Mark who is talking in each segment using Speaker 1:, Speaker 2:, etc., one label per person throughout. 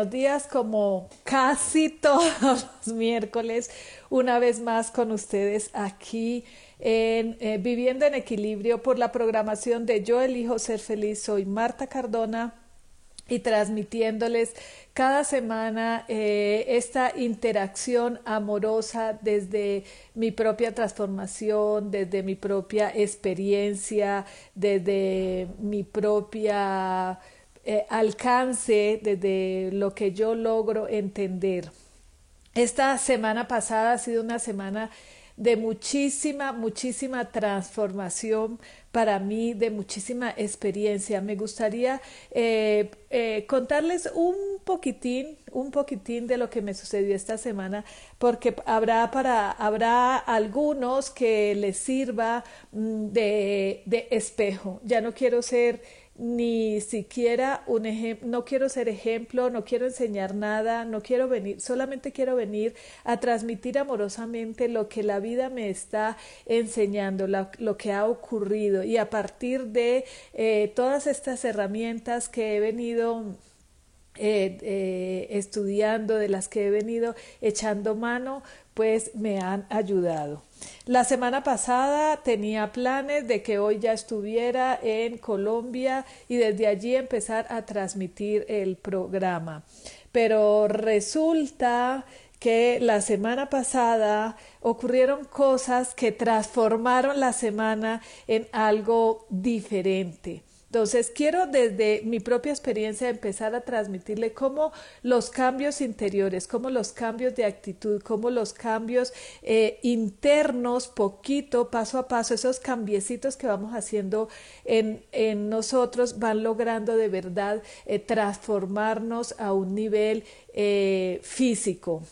Speaker 1: Buenos días, como casi todos los miércoles, una vez más con ustedes aquí en eh, Viviendo en Equilibrio por la programación de Yo elijo ser feliz. Soy Marta Cardona y transmitiéndoles cada semana eh, esta interacción amorosa desde mi propia transformación, desde mi propia experiencia, desde mi propia eh, alcance desde lo que yo logro entender. Esta semana pasada ha sido una semana de muchísima, muchísima transformación para mí, de muchísima experiencia. Me gustaría eh, eh, contarles un poquitín, un poquitín de lo que me sucedió esta semana, porque habrá para, habrá algunos que les sirva mm, de, de espejo. Ya no quiero ser ni siquiera un ejemplo, no quiero ser ejemplo, no quiero enseñar nada, no quiero venir, solamente quiero venir a transmitir amorosamente lo que la vida me está enseñando, lo, que ha ocurrido. Y a partir de eh, todas estas herramientas que he venido eh, eh, estudiando, de las que he venido echando mano, pues me han ayudado. La semana pasada tenía planes de que hoy ya estuviera en Colombia y desde allí empezar a transmitir el programa. Pero resulta que la semana pasada ocurrieron cosas que transformaron la semana en algo diferente. Entonces, quiero desde mi propia experiencia empezar a transmitirle cómo los cambios interiores, cómo los cambios de actitud, cómo los cambios eh, internos, poquito, paso a paso, esos cambiecitos que vamos haciendo en, nosotros van logrando de verdad eh, transformarnos a un nivel eh, físico.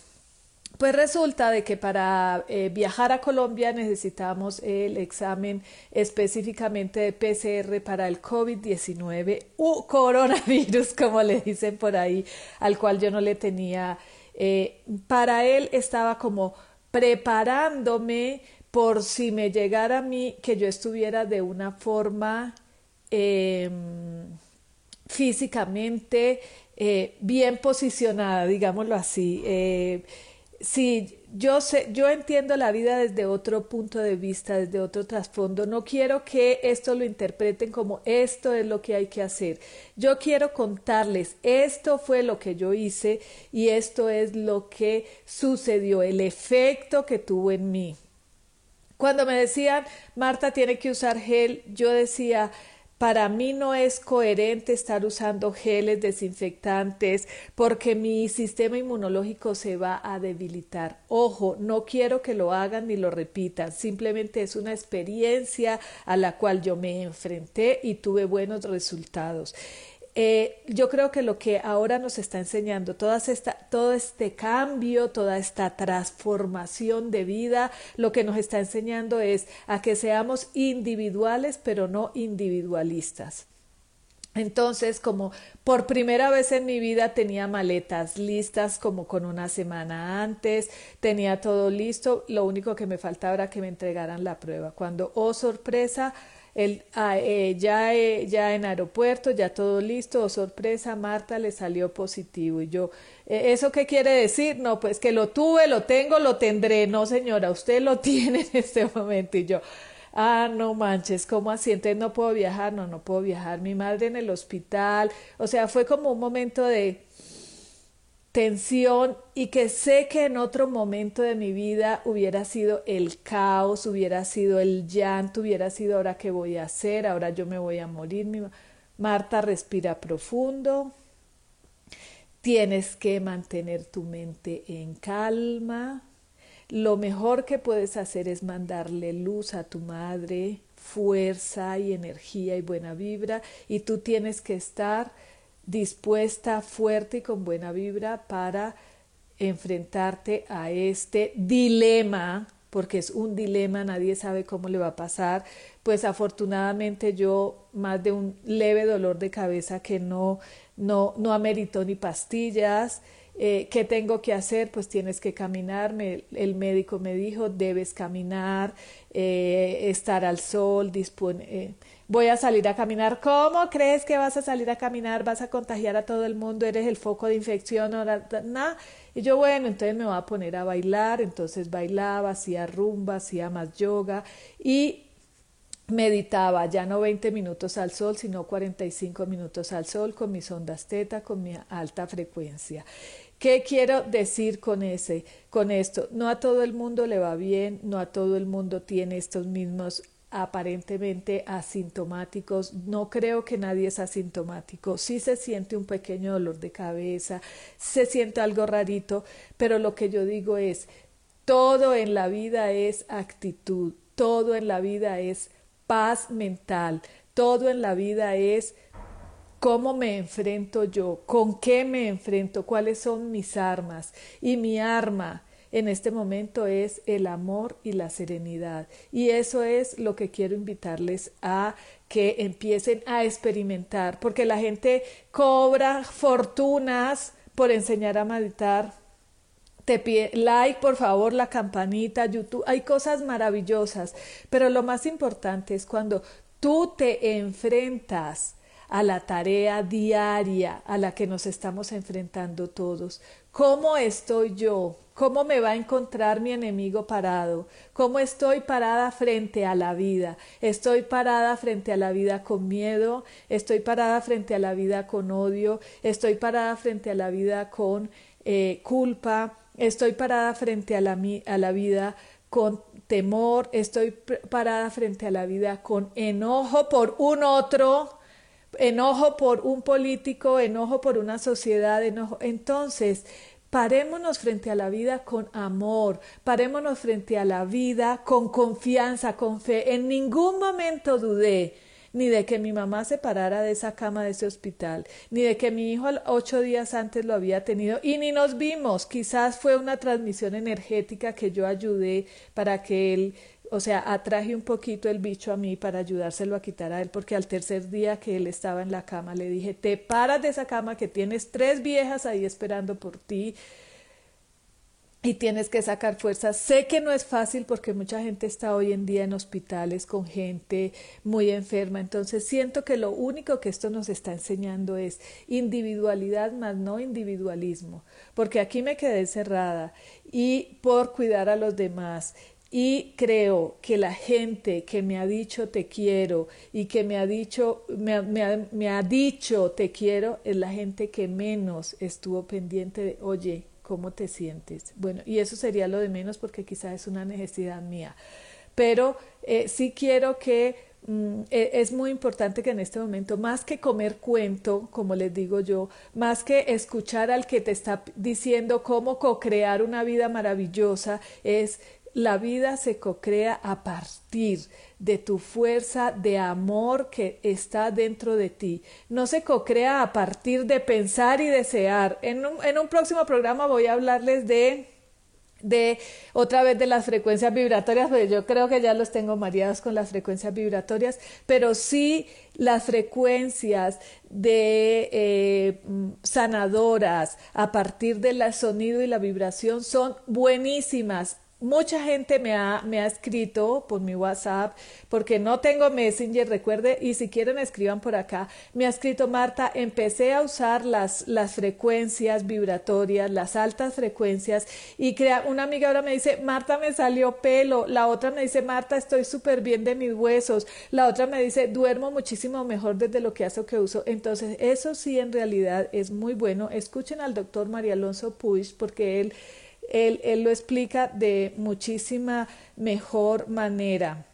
Speaker 1: Pues resulta de que para eh, viajar a Colombia necesitamos el examen específicamente de PCR para el COVID-19 o coronavirus, como le dicen por ahí, al cual yo no le tenía. Eh, para él estaba como preparándome por si me llegara a mí que yo estuviera de una forma em, físicamente eh, bien posicionada, digámoslo así Sí, yo sé, yo entiendo la vida desde otro punto de vista, desde otro trasfondo. No quiero que esto lo interpreten como esto es lo que hay que hacer. Yo quiero contarles, esto fue lo que yo hice y esto es lo que sucedió, el efecto que tuvo en mí. Cuando me decían, Marta tiene que usar gel, yo decía, para mí no es coherente estar usando geles desinfectantes porque mi sistema inmunológico se va a debilitar. Ojo, no quiero que lo hagan ni lo repitan, simplemente es una experiencia a la cual yo me enfrenté y tuve buenos resultados. Eh, yo creo que lo que ahora nos está enseñando, toda esta, todo este cambio, toda esta transformación de vida, lo que nos está enseñando es a que seamos individuales, pero no individualistas. Entonces, como por primera vez en mi vida tenía maletas listas como con una semana antes, tenía todo listo, lo único que me faltaba era que me entregaran la prueba. Cuando, oh sorpresa, el, ah, eh, ya, eh, ya en aeropuerto, ya todo listo, oh, sorpresa, Marta le salió positivo. Y yo, eh, ¿eso qué quiere decir? No, pues que lo tuve, lo tengo, lo tendré. No, señora, usted lo tiene en este momento. Y yo, ah, no manches, ¿cómo así? Entonces no puedo viajar, no, no puedo viajar. Mi madre en el hospital. O sea, fue como un momento de, tensión y que sé que en otro momento de mi vida hubiera sido el caos, hubiera sido el llanto, hubiera sido ahora qué voy a hacer, ahora yo me voy a morir. Marta respira profundo. Tienes que mantener tu mente en calma. Lo mejor que puedes hacer es mandarle luz a tu madre, fuerza y energía y buena vibra y tú tienes que estar dispuesta, fuerte y con buena vibra para enfrentarte a este dilema, porque es un dilema, nadie sabe cómo le va a pasar. Pues afortunadamente yo más de un leve dolor de cabeza que no, no, no ameritó ni pastillas. Eh, ¿Qué tengo que hacer? Pues tienes que caminar. el médico me dijo, debes caminar, eh, estar al sol, dispone, eh, voy a salir a caminar. ¿Cómo crees que vas a salir a caminar? ¿Vas a contagiar a todo el mundo? ¿Eres el foco de infección? Nada. Y yo, bueno, entonces me voy a poner a bailar. Entonces bailaba, hacía rumba, hacía más yoga y meditaba ya no 20 minutos al sol, sino 45 minutos al sol con mis ondas teta, con mi alta frecuencia. ¿Qué quiero decir con ese, con esto? No a todo el mundo le va bien, no a todo el mundo tiene estos mismos aparentemente asintomáticos. No creo que nadie es asintomático. Sí se siente un pequeño dolor de cabeza, se siente algo rarito, pero lo que yo digo es, todo en la vida es actitud, todo en la vida es paz mental, todo en la vida es cómo me enfrento yo, con qué me enfrento, cuáles son mis armas. Y mi arma en este momento es el amor y la serenidad. Y eso es lo que quiero invitarles a que empiecen a experimentar, porque la gente cobra fortunas por enseñar a meditar. Te pide like, por favor, la campanita, YouTube. Hay cosas maravillosas, pero lo más importante es cuando tú te enfrentas a la tarea diaria a la que nos estamos enfrentando todos. ¿Cómo estoy yo? ¿Cómo me va a encontrar mi enemigo parado? ¿Cómo estoy parada frente a la vida? ¿Estoy parada frente a la vida con miedo? ¿Estoy parada frente a la vida con odio? ¿Estoy parada frente a la vida con eh, culpa? ¿Estoy parada frente a la, a la vida con temor? ¿Estoy parada frente a la vida con enojo por un otro? enojo por un político, enojo por una sociedad, enojo. Entonces, parémonos frente a la vida con amor, parémonos frente a la vida con confianza, con fe. En ningún momento dudé ni de que mi mamá se parara de esa cama de ese hospital, ni de que mi hijo ocho días antes lo había tenido y ni nos vimos. Quizás fue una transmisión energética que yo ayudé para que él o sea, atraje un poquito el bicho a mí para ayudárselo a quitar a él, porque al tercer día que él estaba en la cama le dije, te paras de esa cama que tienes tres viejas ahí esperando por ti y tienes que sacar fuerzas. Sé que no es fácil porque mucha gente está hoy en día en hospitales con gente muy enferma, entonces siento que lo único que esto nos está enseñando es individualidad más no individualismo, porque aquí me quedé cerrada y por cuidar a los demás y creo que la gente que me ha dicho te quiero y que me ha dicho, me, me, ha, dicho te quiero es la gente que menos estuvo pendiente de, oye, ¿cómo te sientes? Bueno, y eso sería lo de menos porque quizás es una necesidad mía. Pero eh, sí quiero que mm, e, es muy importante que en este momento, más que comer cuento, como les digo yo, más que escuchar al que te está diciendo cómo co-crear una vida maravillosa, es la vida se cocrea a partir de tu fuerza de amor que está dentro de ti. No se cocrea a partir de pensar y desear. En un, en un próximo programa voy a hablarles de de otra vez de las frecuencias vibratorias, porque yo creo que ya los tengo mareados con las frecuencias vibratorias, pero sí las frecuencias de eh, sanadoras a partir del sonido y la vibración son buenísimas Mucha gente me ha, me ha escrito por mi WhatsApp, porque no tengo Messenger, recuerde, y si quieren escriban por acá. Me ha escrito Marta, empecé a usar las, las frecuencias vibratorias, las altas frecuencias, y crea, una amiga ahora me dice, Marta, me salió pelo, la otra me dice, Marta, estoy súper bien de mis huesos, la otra me dice, duermo muchísimo mejor desde lo que hace que uso. Entonces, eso sí en realidad es muy bueno. Escuchen al doctor María Alonso Puig, porque él él, lo explica de muchísima mejor manera.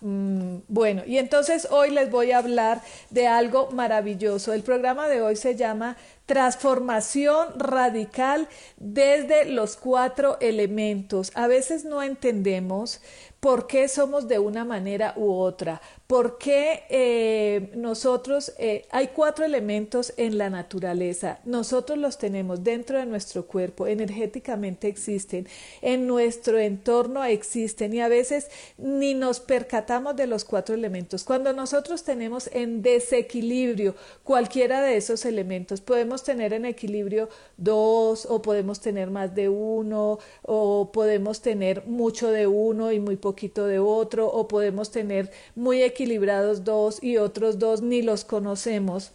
Speaker 1: Mm, bueno, y entonces hoy les voy a hablar de algo maravilloso. El programa de hoy se llama Transformación radical desde los cuatro elementos. A veces no entendemos por qué somos de una manera u otra, ¿Por qué eh, nosotros, eh, hay cuatro elementos en la naturaleza, nosotros los tenemos dentro de nuestro cuerpo, energéticamente existen, en nuestro entorno existen y a veces ni nos percatamos de los cuatro elementos. Cuando nosotros tenemos en desequilibrio cualquiera de esos elementos, podemos tener en equilibrio dos o podemos tener más de uno o podemos tener mucho de uno y muy poquito de otro o podemos tener muy equilibrado equilibrados dos y otros dos ni los conocemos.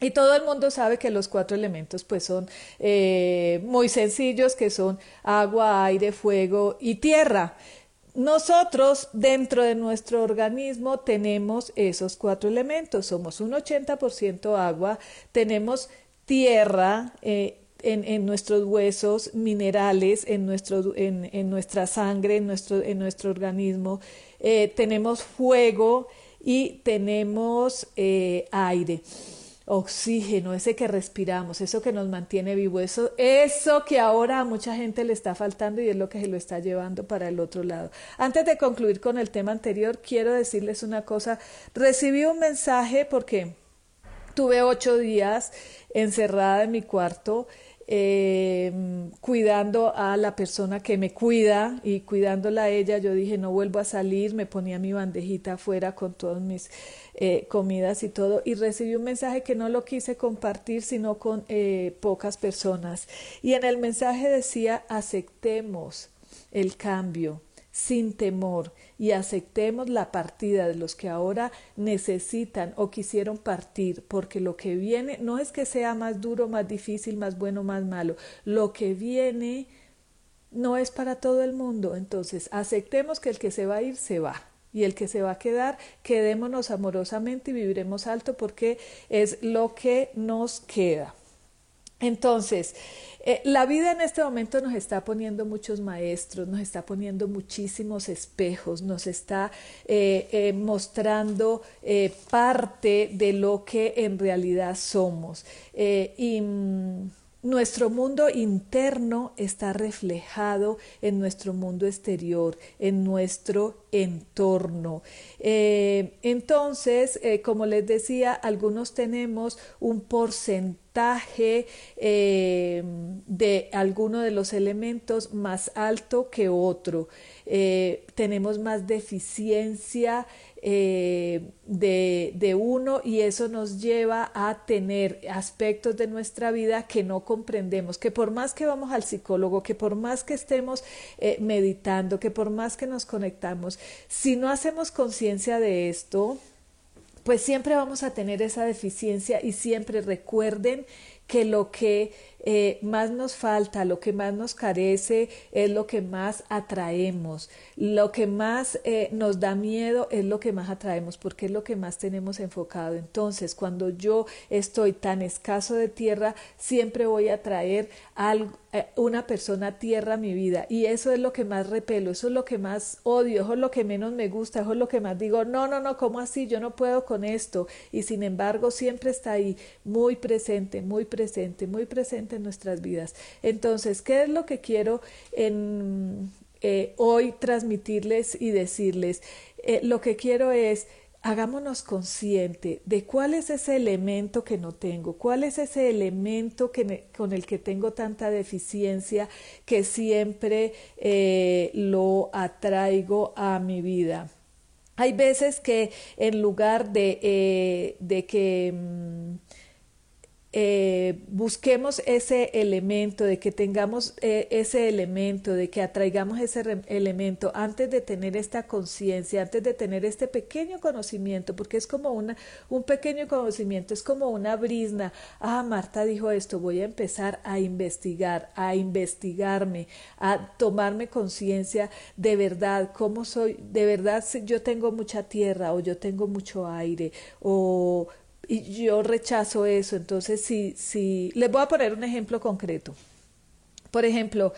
Speaker 1: Y todo el mundo sabe que los cuatro elementos pues son eh, muy sencillos, que son agua, aire, fuego y tierra. Nosotros dentro de nuestro organismo tenemos esos cuatro elementos. Somos un 80% agua, tenemos tierra, eh, en, nuestros huesos, minerales en, nuestro, en, en, nuestra sangre, en nuestro, en nuestro organismo, eh, tenemos fuego y tenemos eh, aire oxígeno, ese que respiramos, eso que nos mantiene vivo, eso, eso que ahora a mucha gente le está faltando y es lo que se lo está llevando para el otro lado. Antes de concluir con el tema anterior, quiero decirles una cosa. Recibí un mensaje porque tuve ocho días encerrada en mi cuarto eh, cuidando a la persona que me cuida y cuidándola a ella, yo dije, no vuelvo a salir, me ponía mi bandejita afuera con todas mis eh, comidas y todo, y recibí un mensaje que no lo quise compartir, sino con eh, pocas personas. Y en el mensaje decía, aceptemos el cambio sin temor y aceptemos la partida de los que ahora necesitan o quisieron partir, porque lo que viene no es que sea más duro, más difícil, más bueno, más malo, lo que viene no es para todo el mundo, entonces aceptemos que el que se va a ir se va. Y el que se va a quedar, quedémonos amorosamente y viviremos alto porque es lo que nos queda. Entonces, eh, la vida en este momento nos está poniendo muchos maestros, nos está poniendo muchísimos espejos, nos está eh, eh, mostrando parte de lo que en realidad somos. y mm, nuestro mundo interno está reflejado en nuestro mundo exterior, en nuestro entorno. entonces, como les decía, algunos tenemos un porcentaje eh, de alguno de los elementos más alto que otro. Eh, tenemos más deficiencia eh, de, de, uno y eso nos lleva a tener aspectos de nuestra vida que no comprendemos, que por más que vamos al psicólogo, que por más que estemos meditando, que por más que nos conectamos, si no hacemos conciencia de esto, pues siempre vamos a tener esa deficiencia y siempre recuerden que lo que eh, más nos falta, lo que más nos carece es lo que más atraemos, lo que más eh, nos da miedo es lo que más atraemos porque es lo que más tenemos enfocado. Entonces, cuando yo estoy tan escaso de tierra, siempre voy a traer algo, eh, una persona tierra mi vida y eso es lo que más repelo, eso es lo que más odio, eso es lo que menos me gusta, eso es lo que más digo, no, no, no, ¿cómo así? Yo no puedo con esto y sin embargo siempre está ahí, muy presente, muy presente, muy presente nuestras vidas. Entonces, ¿qué es lo que quiero en, eh, hoy transmitirles y decirles? Eh, lo que quiero es hagámonos consciente de cuál es ese elemento que no tengo, cuál es ese elemento que con el que tengo tanta deficiencia que siempre eh, lo atraigo a mi vida. Hay veces que en lugar de, de que... Mm, eh, busquemos ese elemento, de que tengamos eh, ese elemento, de que atraigamos ese elemento antes de tener esta conciencia, antes de tener este pequeño conocimiento, porque es como una, un pequeño conocimiento, es como una brisna. Ah, Marta dijo esto, voy a empezar a investigar, a investigarme, a tomarme conciencia de verdad, cómo soy, de verdad yo tengo mucha tierra o yo tengo mucho aire o y yo rechazo eso. Entonces, si, si, les voy a poner un ejemplo concreto. Por ejemplo,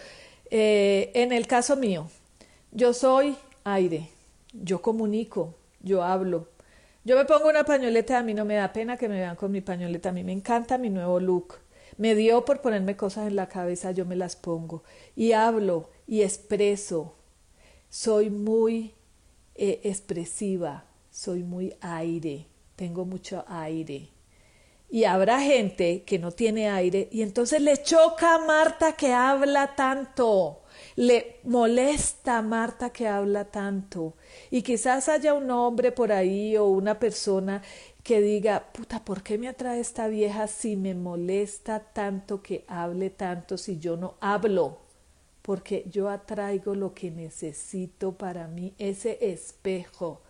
Speaker 1: eh, en el caso mío, yo soy aire, yo comunico, yo hablo. Yo me pongo una pañoleta, a mí no me da pena que me vean con mi pañoleta, a mí me encanta mi nuevo look. Me dio por ponerme cosas en la cabeza, yo me las pongo. Y hablo y expreso. Soy muy eh, expresiva, soy muy aire tengo mucho aire. Y habrá gente que no tiene aire y entonces le choca a Marta que habla tanto. Le molesta a Marta que habla tanto. Y quizás haya un hombre por ahí o una persona que diga, puta, ¿por qué me atrae esta vieja si me molesta tanto que hable tanto si yo no hablo? Porque yo atraigo lo que necesito para mí, ese espejo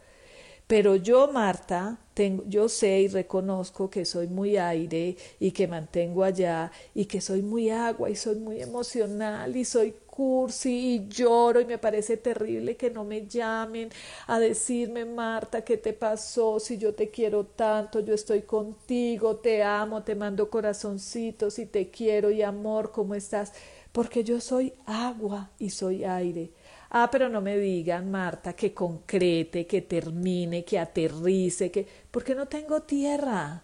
Speaker 1: pero yo, Marta, tengo, yo sé y reconozco que soy muy aire y que mantengo allá y que soy muy agua y soy muy emocional y soy cursi y lloro y me parece terrible que no me llamen a decirme, Marta, ¿qué te pasó? Si yo te quiero tanto, yo estoy contigo, te amo, te mando corazoncitos y te quiero y amor, ¿cómo estás? Porque yo soy agua y soy aire Ah, pero no me digan, Marta, que concrete, que termine, que aterrice, que... porque no tengo tierra.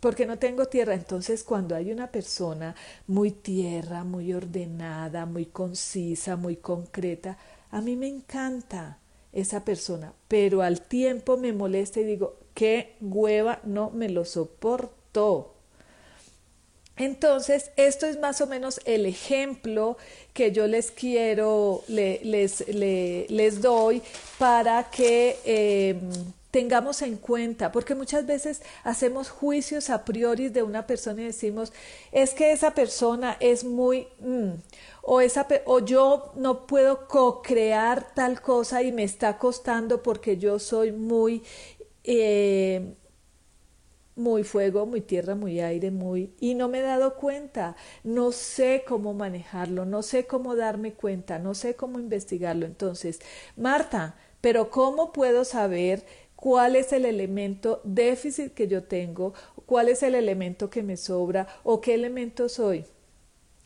Speaker 1: Porque no tengo tierra. Entonces, cuando hay una persona muy tierra, muy ordenada, muy concisa, muy concreta, a mí me encanta esa persona, pero al tiempo me molesta y digo, qué hueva, no me lo soporto. Entonces, esto es más o menos el ejemplo que yo les quiero, les, les, doy para que em, tengamos en cuenta, porque muchas veces hacemos juicios a priori de una persona y decimos, es que esa persona es muy, mm", o, esa, o yo no puedo co-crear tal cosa y me está costando porque yo soy muy... Eh, muy fuego, muy tierra, muy aire, muy... Y no me he dado cuenta, no sé cómo manejarlo, no sé cómo darme cuenta, no sé cómo investigarlo. Entonces, Marta, pero ¿cómo puedo saber cuál es el elemento déficit que yo tengo, cuál es el elemento que me sobra o qué elemento soy?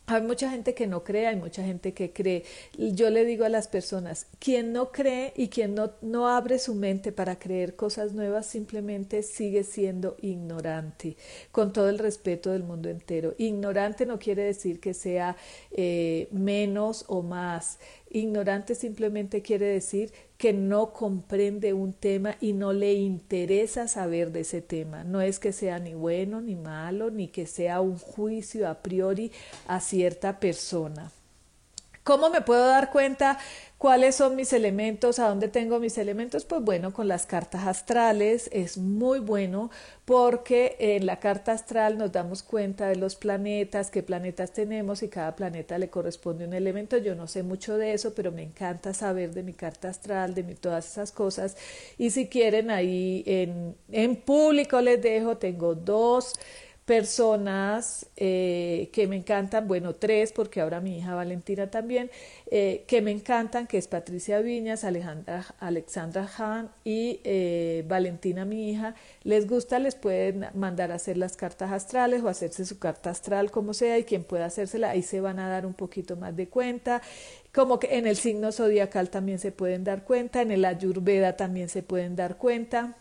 Speaker 1: Hay mucha gente que no cree, hay mucha gente que cree. Yo le digo a las personas, quien no cree y quien no, no abre su mente para creer cosas nuevas simplemente sigue siendo ignorante, con todo el respeto del mundo entero. Ignorante no quiere decir que sea eh, menos o más. Ignorante simplemente quiere decir que no comprende un tema y no le interesa saber de ese tema. No es que sea ni bueno ni malo, ni que sea un juicio a priori a cierta persona. ¿Cómo me puedo dar cuenta ¿Cuáles son mis elementos? ¿A dónde tengo mis elementos? Pues bueno, con las cartas astrales es muy bueno porque en la carta astral nos damos cuenta de los planetas, qué planetas tenemos y cada planeta le corresponde un elemento. Yo no sé mucho de eso, pero me encanta saber de mi carta astral, de mi, todas esas cosas. Y si quieren, ahí en, en público les dejo, tengo dos personas eh, que me encantan, bueno, tres, porque ahora mi hija Valentina también, eh, que me encantan, que es Patricia Viñas, Alejandra, Alexandra Han y eh, Valentina, mi hija. Les gusta, les pueden mandar a hacer las cartas astrales o hacerse su carta astral, como sea, y quien pueda hacérsela, ahí se van a dar un poquito más de cuenta. Como que en el signo zodiacal también se pueden dar cuenta, en el ayurveda también se pueden dar cuenta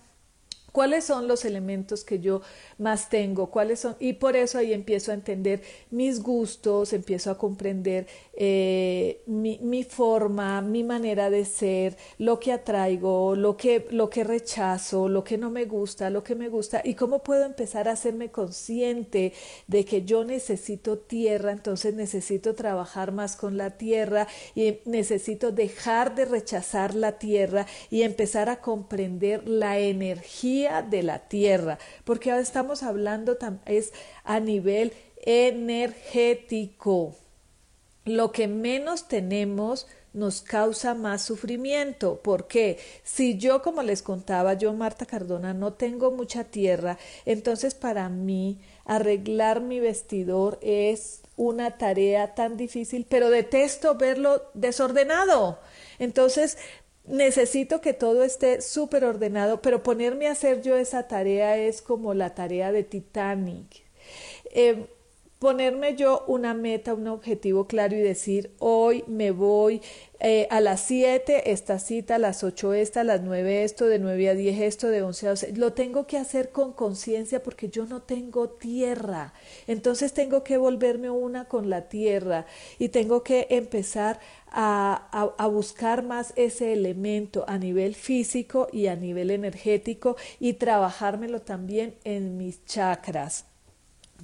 Speaker 1: cuáles son los elementos que yo más tengo, cuáles son, y por eso ahí empiezo a entender mis gustos, empiezo a comprender eh, mi, mi, forma, mi manera de ser, lo que atraigo, lo que, lo que rechazo, lo que no me gusta, lo que me gusta, y cómo puedo empezar a hacerme consciente de que yo necesito tierra, entonces necesito trabajar más con la tierra y necesito dejar de rechazar la tierra y empezar a comprender la energía de la tierra, porque ahora estamos hablando es a nivel energético. Lo que menos tenemos nos causa más sufrimiento. porque Si yo, como les contaba, yo, Marta Cardona, no tengo mucha tierra, entonces para mí arreglar mi vestidor es una tarea tan difícil, pero detesto verlo desordenado. Entonces, necesito que todo esté súper ordenado, pero ponerme a hacer yo esa tarea es como la tarea de Titanic. Eh, ponerme yo una meta, un objetivo claro y decir, hoy me voy eh, a las 7 esta cita, a las 8 esta, a las 9 esto, de 9 a 10 esto, de 11 a 12. Lo tengo que hacer con conciencia porque yo no tengo tierra. Entonces tengo que volverme una con la tierra y tengo que empezar a, a, a, buscar más ese elemento a nivel físico y a nivel energético y trabajármelo también en mis chakras.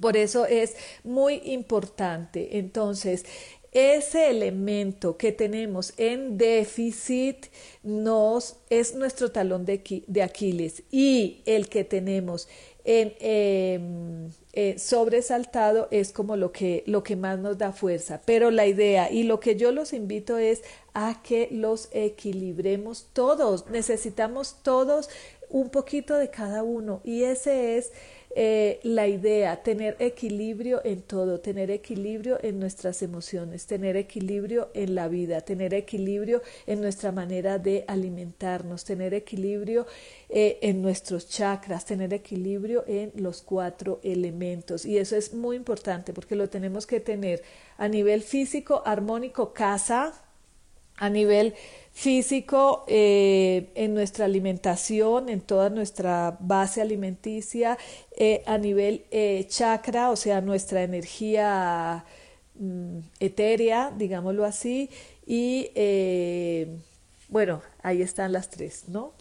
Speaker 1: Por eso es muy importante. Entonces, ese elemento que tenemos en déficit nos es nuestro talón de, Aquiles y el que tenemos en em, eh, sobresaltado es como lo que, lo que más nos da fuerza. Pero la idea y lo que yo los invito es a que los equilibremos todos. Necesitamos todos un poquito de cada uno y ese es eh, la idea, tener equilibrio en todo, tener equilibrio en nuestras emociones, tener equilibrio en la vida, tener equilibrio en nuestra manera de alimentarnos, tener equilibrio eh, en nuestros chakras, tener equilibrio en los cuatro elementos. Y eso es muy importante porque lo tenemos que tener a nivel físico, armónico, casa, a nivel físico, eh, en nuestra alimentación, en toda nuestra base alimenticia, eh, a nivel eh, chakra, o sea, nuestra energía mm, etérea, digámoslo así, y bueno, ahí están las tres, ¿no?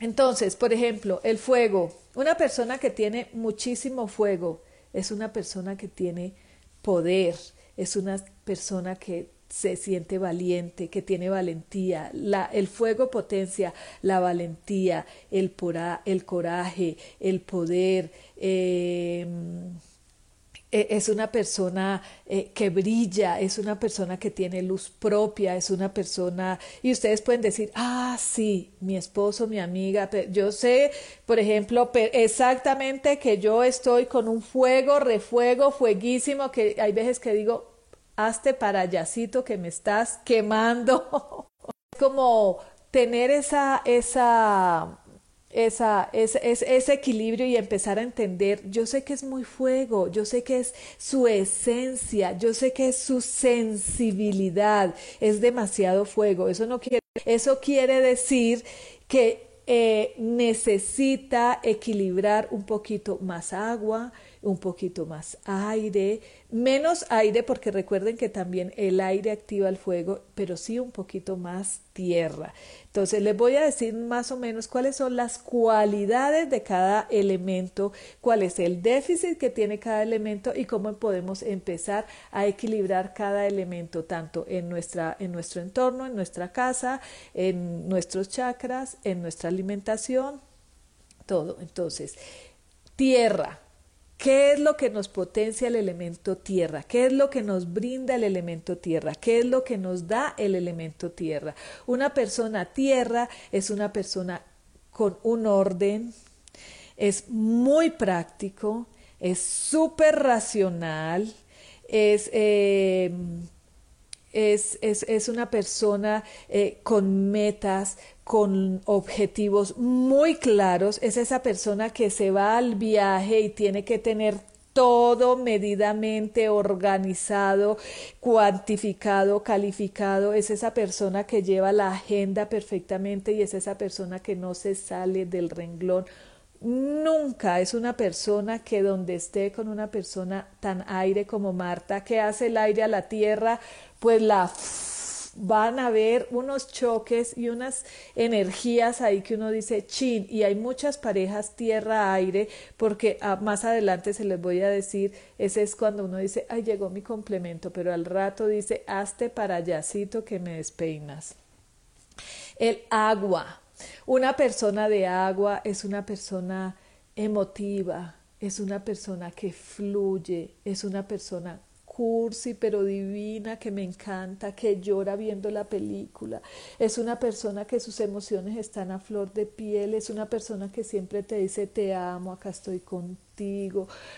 Speaker 1: Entonces, por ejemplo, el fuego. Una persona que tiene muchísimo fuego es una persona que tiene poder, es una persona que se siente valiente, que tiene valentía. La, el fuego potencia la valentía, el, el coraje, el poder. Em, e, es una persona eh, que brilla, es una persona que tiene luz propia, es una persona, y ustedes pueden decir, ah, sí, mi esposo, mi amiga, yo sé, por ejemplo, exactamente que yo estoy con un fuego, refuego, fueguísimo, que hay veces que digo, hazte parayacito que me estás quemando. es como tener esa, esa, esa, ese, ese, equilibrio y empezar a entender, yo sé que es muy fuego, yo sé que es su esencia, yo sé que es su sensibilidad, es demasiado fuego. Eso no quiere, eso quiere decir que eh, necesita equilibrar un poquito más agua, un poquito más aire, menos aire porque recuerden que también el aire activa el fuego, pero sí un poquito más tierra. Entonces les voy a decir más o menos cuáles son las cualidades de cada elemento, cuál es el déficit que tiene cada elemento y cómo podemos empezar a equilibrar cada elemento tanto en nuestra en nuestro entorno, en nuestra casa, en nuestros chakras, en nuestra alimentación, todo. Entonces, tierra, ¿Qué es lo que nos potencia el elemento tierra? ¿Qué es lo que nos brinda el elemento tierra? ¿Qué es lo que nos da el elemento tierra? Una persona tierra es una persona con un orden, es muy práctico, es súper racional, es, eh, es, es, es, una persona eh, con metas, con objetivos muy claros, es esa persona que se va al viaje y tiene que tener todo medidamente organizado, cuantificado, calificado, es esa persona que lleva la agenda perfectamente y es esa persona que no se sale del renglón nunca es una persona que donde esté con una persona tan aire como Marta, que hace el aire a la tierra, pues la van a haber unos choques y unas energías ahí que uno dice chin y hay muchas parejas tierra-aire porque ah, más adelante se les voy a decir ese es cuando uno dice ay llegó mi complemento pero al rato dice hazte para allácito que me despeinas el agua Una persona de agua es una persona emotiva, es una persona que fluye, es una persona cursi pero divina, que me encanta, que llora viendo la película. Es una persona que sus emociones están a flor de piel, es una persona que siempre te dice te amo, acá estoy contigo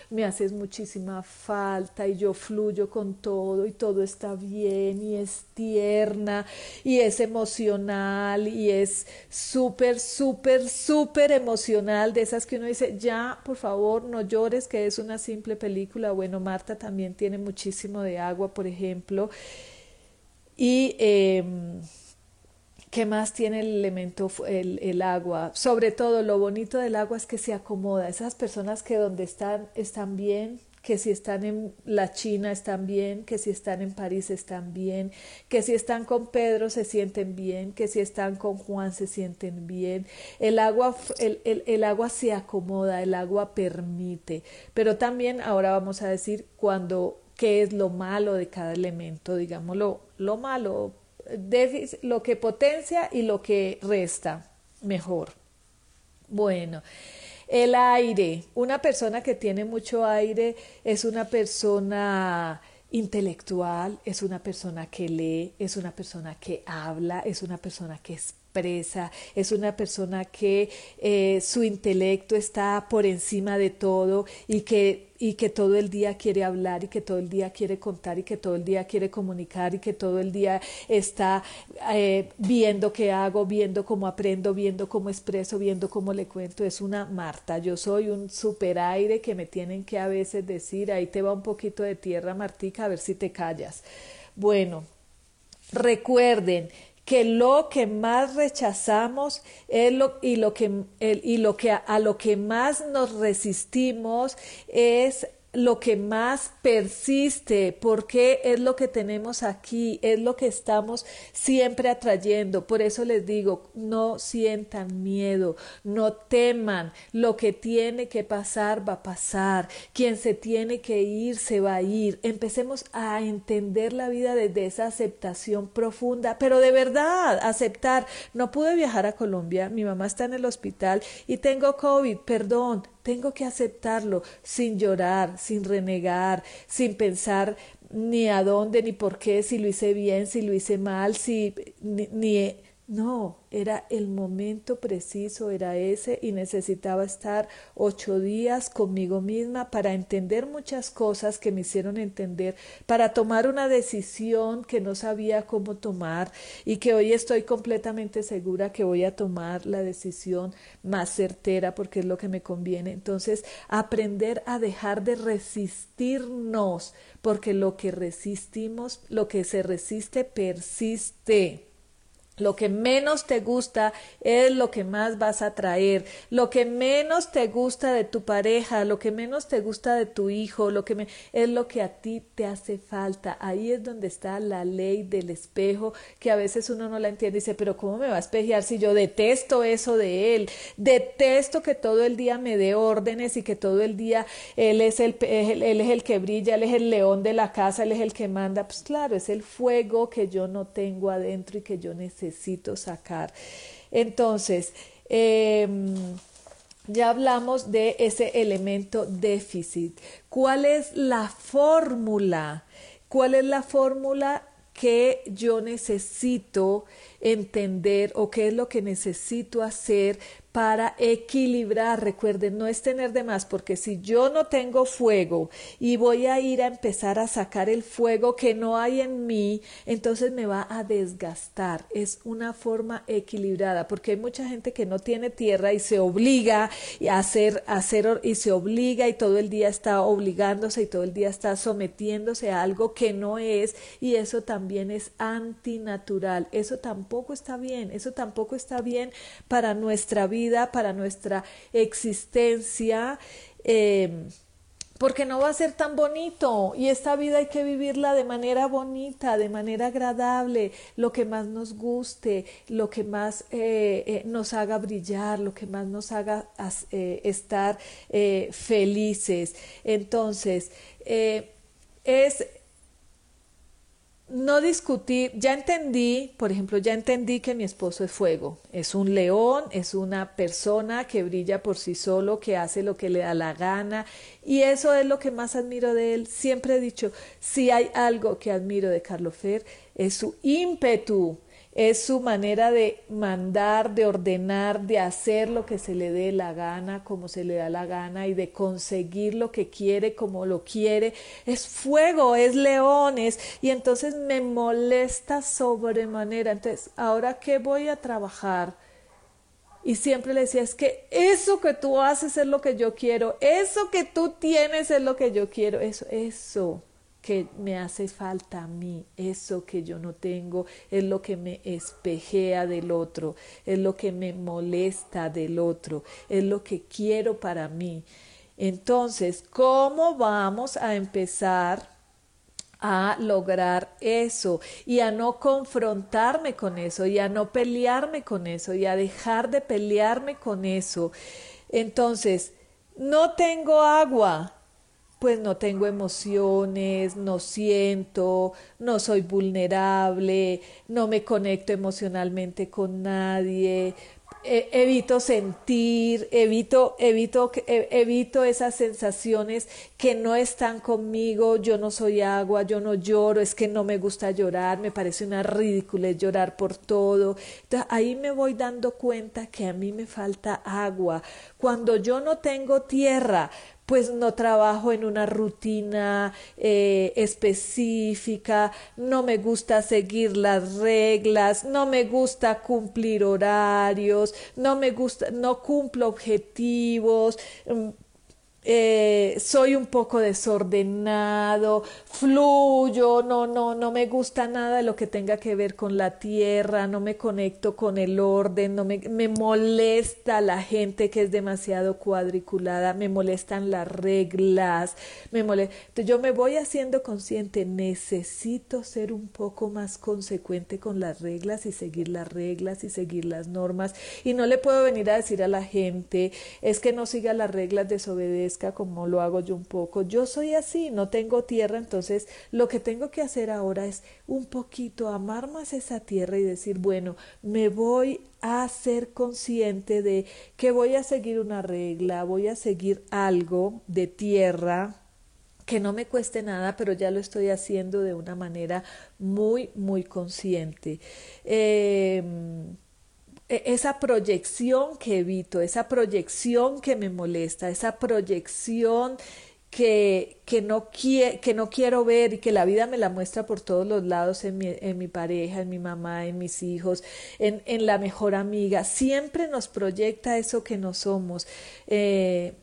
Speaker 1: me haces muchísima falta y yo fluyo con todo y todo está bien y es tierna y es emocional y es súper, súper, súper emocional de esas que uno dice, ya, por favor, no llores, que es una simple película. Bueno, Marta también tiene muchísimo de agua, por ejemplo. Y... Eh, ¿Qué más tiene el elemento, el, agua? Sobre todo, lo bonito del agua es que se acomoda. Esas personas que donde están están bien, que si están en la China están bien, que si están en París están bien, que si están con Pedro se sienten bien, que si están con Juan se sienten bien. El agua, el, el, el agua se acomoda, el agua permite. Pero también ahora vamos a decir cuando qué es lo malo de cada elemento, digámoslo, lo malo lo que potencia y lo que resta mejor. Bueno, el aire. Una persona que tiene mucho aire es una persona intelectual, es una persona que lee, es una persona que habla, es una persona que expresa, es una persona que eh, su intelecto está por encima de todo y que y que todo el día quiere hablar y que todo el día quiere contar y que todo el día quiere comunicar y que todo el día está eh, viendo qué hago, viendo cómo aprendo, viendo cómo expreso, viendo cómo le cuento. Es una Marta. Yo soy un super aire que me tienen que a veces decir, ahí te va un poquito de tierra, Martica, a ver si te callas. Bueno, recuerden que lo que más rechazamos es lo, y, lo que, y lo que a lo que más nos resistimos es lo que más persiste, porque es lo que tenemos aquí, es lo que estamos siempre atrayendo. Por eso les digo, no sientan miedo, no teman, lo que tiene que pasar va a pasar, quien se tiene que ir se va a ir. Empecemos a entender la vida desde esa aceptación profunda, pero de verdad, aceptar. No pude viajar a Colombia, mi mamá está en el hospital y tengo COVID, perdón, tengo que aceptarlo sin llorar, sin renegar, sin pensar ni a dónde, ni por qué, si lo hice bien, si lo hice mal, si ni, ni no, era el momento preciso, era ese y necesitaba estar ocho días conmigo misma para entender muchas cosas que me hicieron entender, para tomar una decisión que no sabía cómo tomar y que hoy estoy completamente segura que voy a tomar la decisión más certera porque es lo que me conviene. Entonces, aprender a dejar de resistirnos porque lo que resistimos, lo que se resiste persiste. Lo que menos te gusta es lo que más vas a traer. Lo que menos te gusta de tu pareja, lo que menos te gusta de tu hijo, lo que es lo que a ti te hace falta. Ahí es donde está la ley del espejo, que a veces uno no la entiende y dice, pero ¿cómo me va a espejear si yo detesto eso de él? Detesto que todo el día me dé órdenes y que todo el día él es el, él es el que brilla, él es el león de la casa, él es el que manda. Pues claro, es el fuego que yo no tengo adentro y que yo necesito necesito sacar. Entonces, em, ya hablamos de ese elemento déficit. ¿Cuál es la fórmula? ¿Cuál es la fórmula que yo necesito entender o qué es lo que necesito hacer para equilibrar. Recuerden, no es tener de más, porque si yo no tengo fuego y voy a ir a empezar a sacar el fuego que no hay en mí, entonces me va a desgastar. Es una forma equilibrada, porque hay mucha gente que no tiene tierra y se obliga a hacer, hacer y se obliga y todo el día está obligándose y todo el día está sometiéndose a algo que no es y eso también es antinatural. Eso tampoco está bien, eso tampoco está bien para nuestra vida para nuestra existencia. Eh, porque no va a ser tan bonito y esta vida hay que vivirla de manera bonita, de manera agradable, lo que más nos guste, lo que más eh, eh, nos haga brillar, lo que más nos haga estar felices. Entonces, es no discutir, ya entendí, por ejemplo, ya entendí que mi esposo es fuego, es un león, es una persona que brilla por sí solo, que hace lo que le da la gana y eso es lo que más admiro de él. Siempre he dicho, si hay algo que admiro de Carlos Fer es su ímpetu, es su manera de mandar, de ordenar, de hacer lo que se le dé la gana, como se le da la gana y de conseguir lo que quiere, como lo quiere. Es fuego, es leones y entonces me molesta sobremanera. Entonces, ahora que voy a trabajar y siempre le decía, es que eso que tú haces es lo que yo quiero, eso que tú tienes es lo que yo quiero, eso, eso que me hace falta a mí, eso que yo no tengo, es lo que me espejea del otro, es lo que me molesta del otro, es lo que quiero para mí. Entonces, ¿cómo vamos a empezar a lograr eso y a no confrontarme con eso y a no pelearme con eso y a dejar de pelearme con eso? Entonces, no tengo agua, pues no tengo emociones, no siento, no soy vulnerable, no me conecto emocionalmente con nadie, e, evito sentir, evito, evito, e, evito esas sensaciones que no están conmigo, yo no soy agua, yo no lloro, es que no me gusta llorar, me parece una ridícula llorar por todo. Entonces ahí me voy dando cuenta que a mí me falta agua. Cuando yo no tengo tierra, pues no trabajo en una rutina eh, específica, no me gusta seguir las reglas, no me gusta cumplir horarios, no me gusta, no cumplo objetivos, mm, eh, soy un poco desordenado, fluyo, no, no, no me gusta nada de lo que tenga que ver con la tierra, no me conecto con el orden, no me, me molesta la gente que es demasiado cuadriculada, me molestan las reglas, me molesta. Yo me voy haciendo consciente, necesito ser un poco más consecuente con las reglas y seguir las reglas y seguir las normas y no le puedo venir a decir a la gente, es que no siga las reglas, desobedece como lo hago yo un poco. Yo soy así, no tengo tierra, entonces lo que tengo que hacer ahora es un poquito amar más esa tierra y decir, bueno, me voy a ser consciente de que voy a seguir una regla, voy a seguir algo de tierra que no me cueste nada, pero ya lo estoy haciendo de una manera muy, muy consciente. Eh, e-, esa proyección que evito, esa proyección que me molesta, esa proyección que, que, no que no quiero ver y que la vida me la muestra por todos los lados en mi, en mi pareja, en mi mamá, en mis hijos, en, en, la mejor amiga. Siempre nos proyecta eso que no somos. Eh,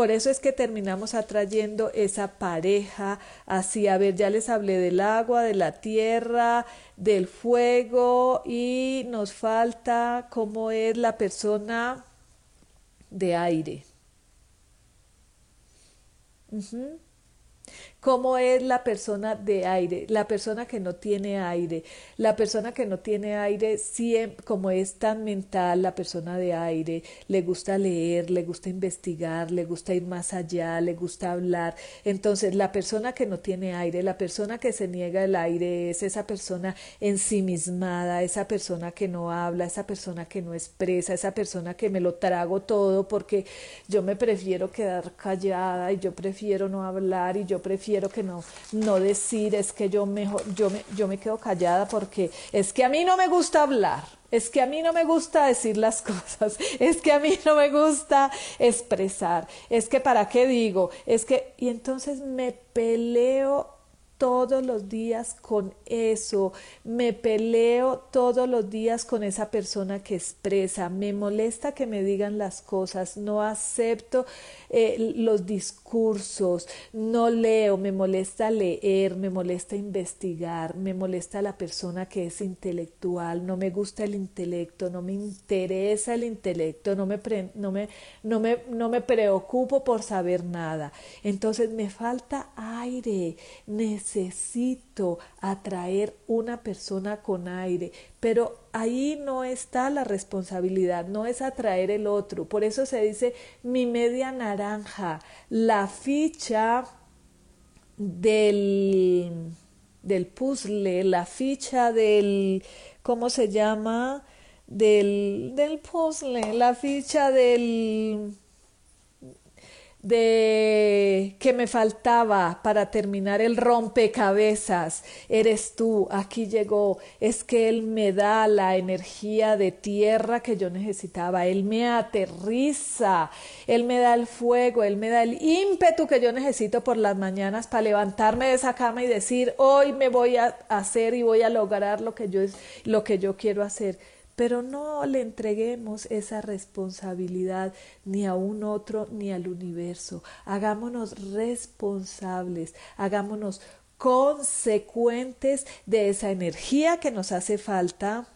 Speaker 1: por eso es que terminamos atrayendo esa pareja así. A ver, ya les hablé del agua, de la tierra, del fuego y nos falta cómo es la persona de aire. ¿Cómo es la persona de aire? La persona que no tiene aire. La persona que no tiene aire, siempre, como es tan mental, la persona de aire, le gusta leer, le gusta investigar, le gusta ir más allá, le gusta hablar. Entonces, la persona que no tiene aire, la persona que se niega el aire es esa persona ensimismada, esa persona que no habla, esa persona que no expresa, esa persona que me lo trago todo porque yo me prefiero quedar callada y yo prefiero no hablar y yo prefiero quiero que no, no decir, es que yo, mejor, yo, me, yo me quedo callada porque es que a mí no me gusta hablar. Es que a mí no me gusta decir las cosas, es que a mí no me gusta expresar, es que para qué digo, es que, y entonces me peleo todos los días con eso, me peleo todos los días con esa persona que expresa, me molesta que me digan las cosas, no acepto eh, los discursos, no leo, me molesta leer, me molesta investigar, me molesta la persona que es intelectual, no me gusta el intelecto, no me interesa el intelecto, no me, no me, no me, no me preocupo por saber nada. Entonces me falta aire, necesito atraer una persona con aire, pero ahí no está la responsabilidad, no es atraer el otro. Por eso se dice mi media naranja, la ficha del del puzzle, la ficha del, ¿cómo se llama? Del, del puzzle, la ficha del de que me faltaba para terminar el rompecabezas. Eres tú, aquí llegó. Es que Él me da la energía de tierra que yo necesitaba. Él me aterriza. Él me da el fuego. Él me da el ímpetu que yo necesito por las mañanas para levantarme de esa cama y decir, hoy me voy a hacer y voy a lograr lo que yo, lo que yo quiero hacer pero no le entreguemos esa responsabilidad ni a un otro ni al universo. Hagámonos responsables, hagámonos consecuentes de esa energía que nos hace falta,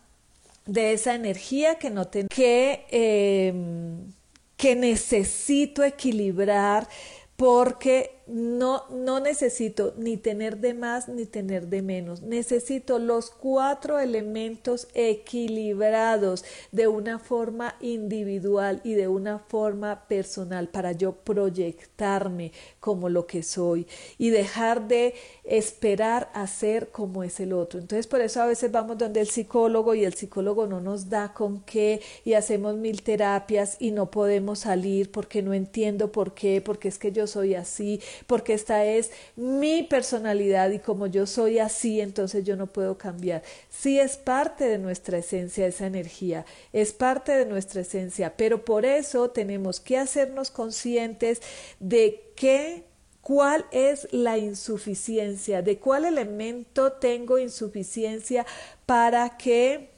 Speaker 1: de esa energía que no que, em, que necesito equilibrar porque no, no necesito ni tener de más ni tener de menos. Necesito los cuatro elementos equilibrados de una forma individual y de una forma personal para yo proyectarme como lo que soy y dejar de esperar a ser como es el otro. Entonces por eso a veces vamos donde el psicólogo y el psicólogo no nos da con qué y hacemos mil terapias y no podemos salir porque no entiendo por qué, porque es que yo soy así, porque esta es mi personalidad y como yo soy así, entonces yo no puedo cambiar. Sí es parte de nuestra esencia esa energía, es parte de nuestra esencia, pero por eso tenemos que hacernos conscientes de qué cuál es la insuficiencia, de cuál elemento tengo insuficiencia para que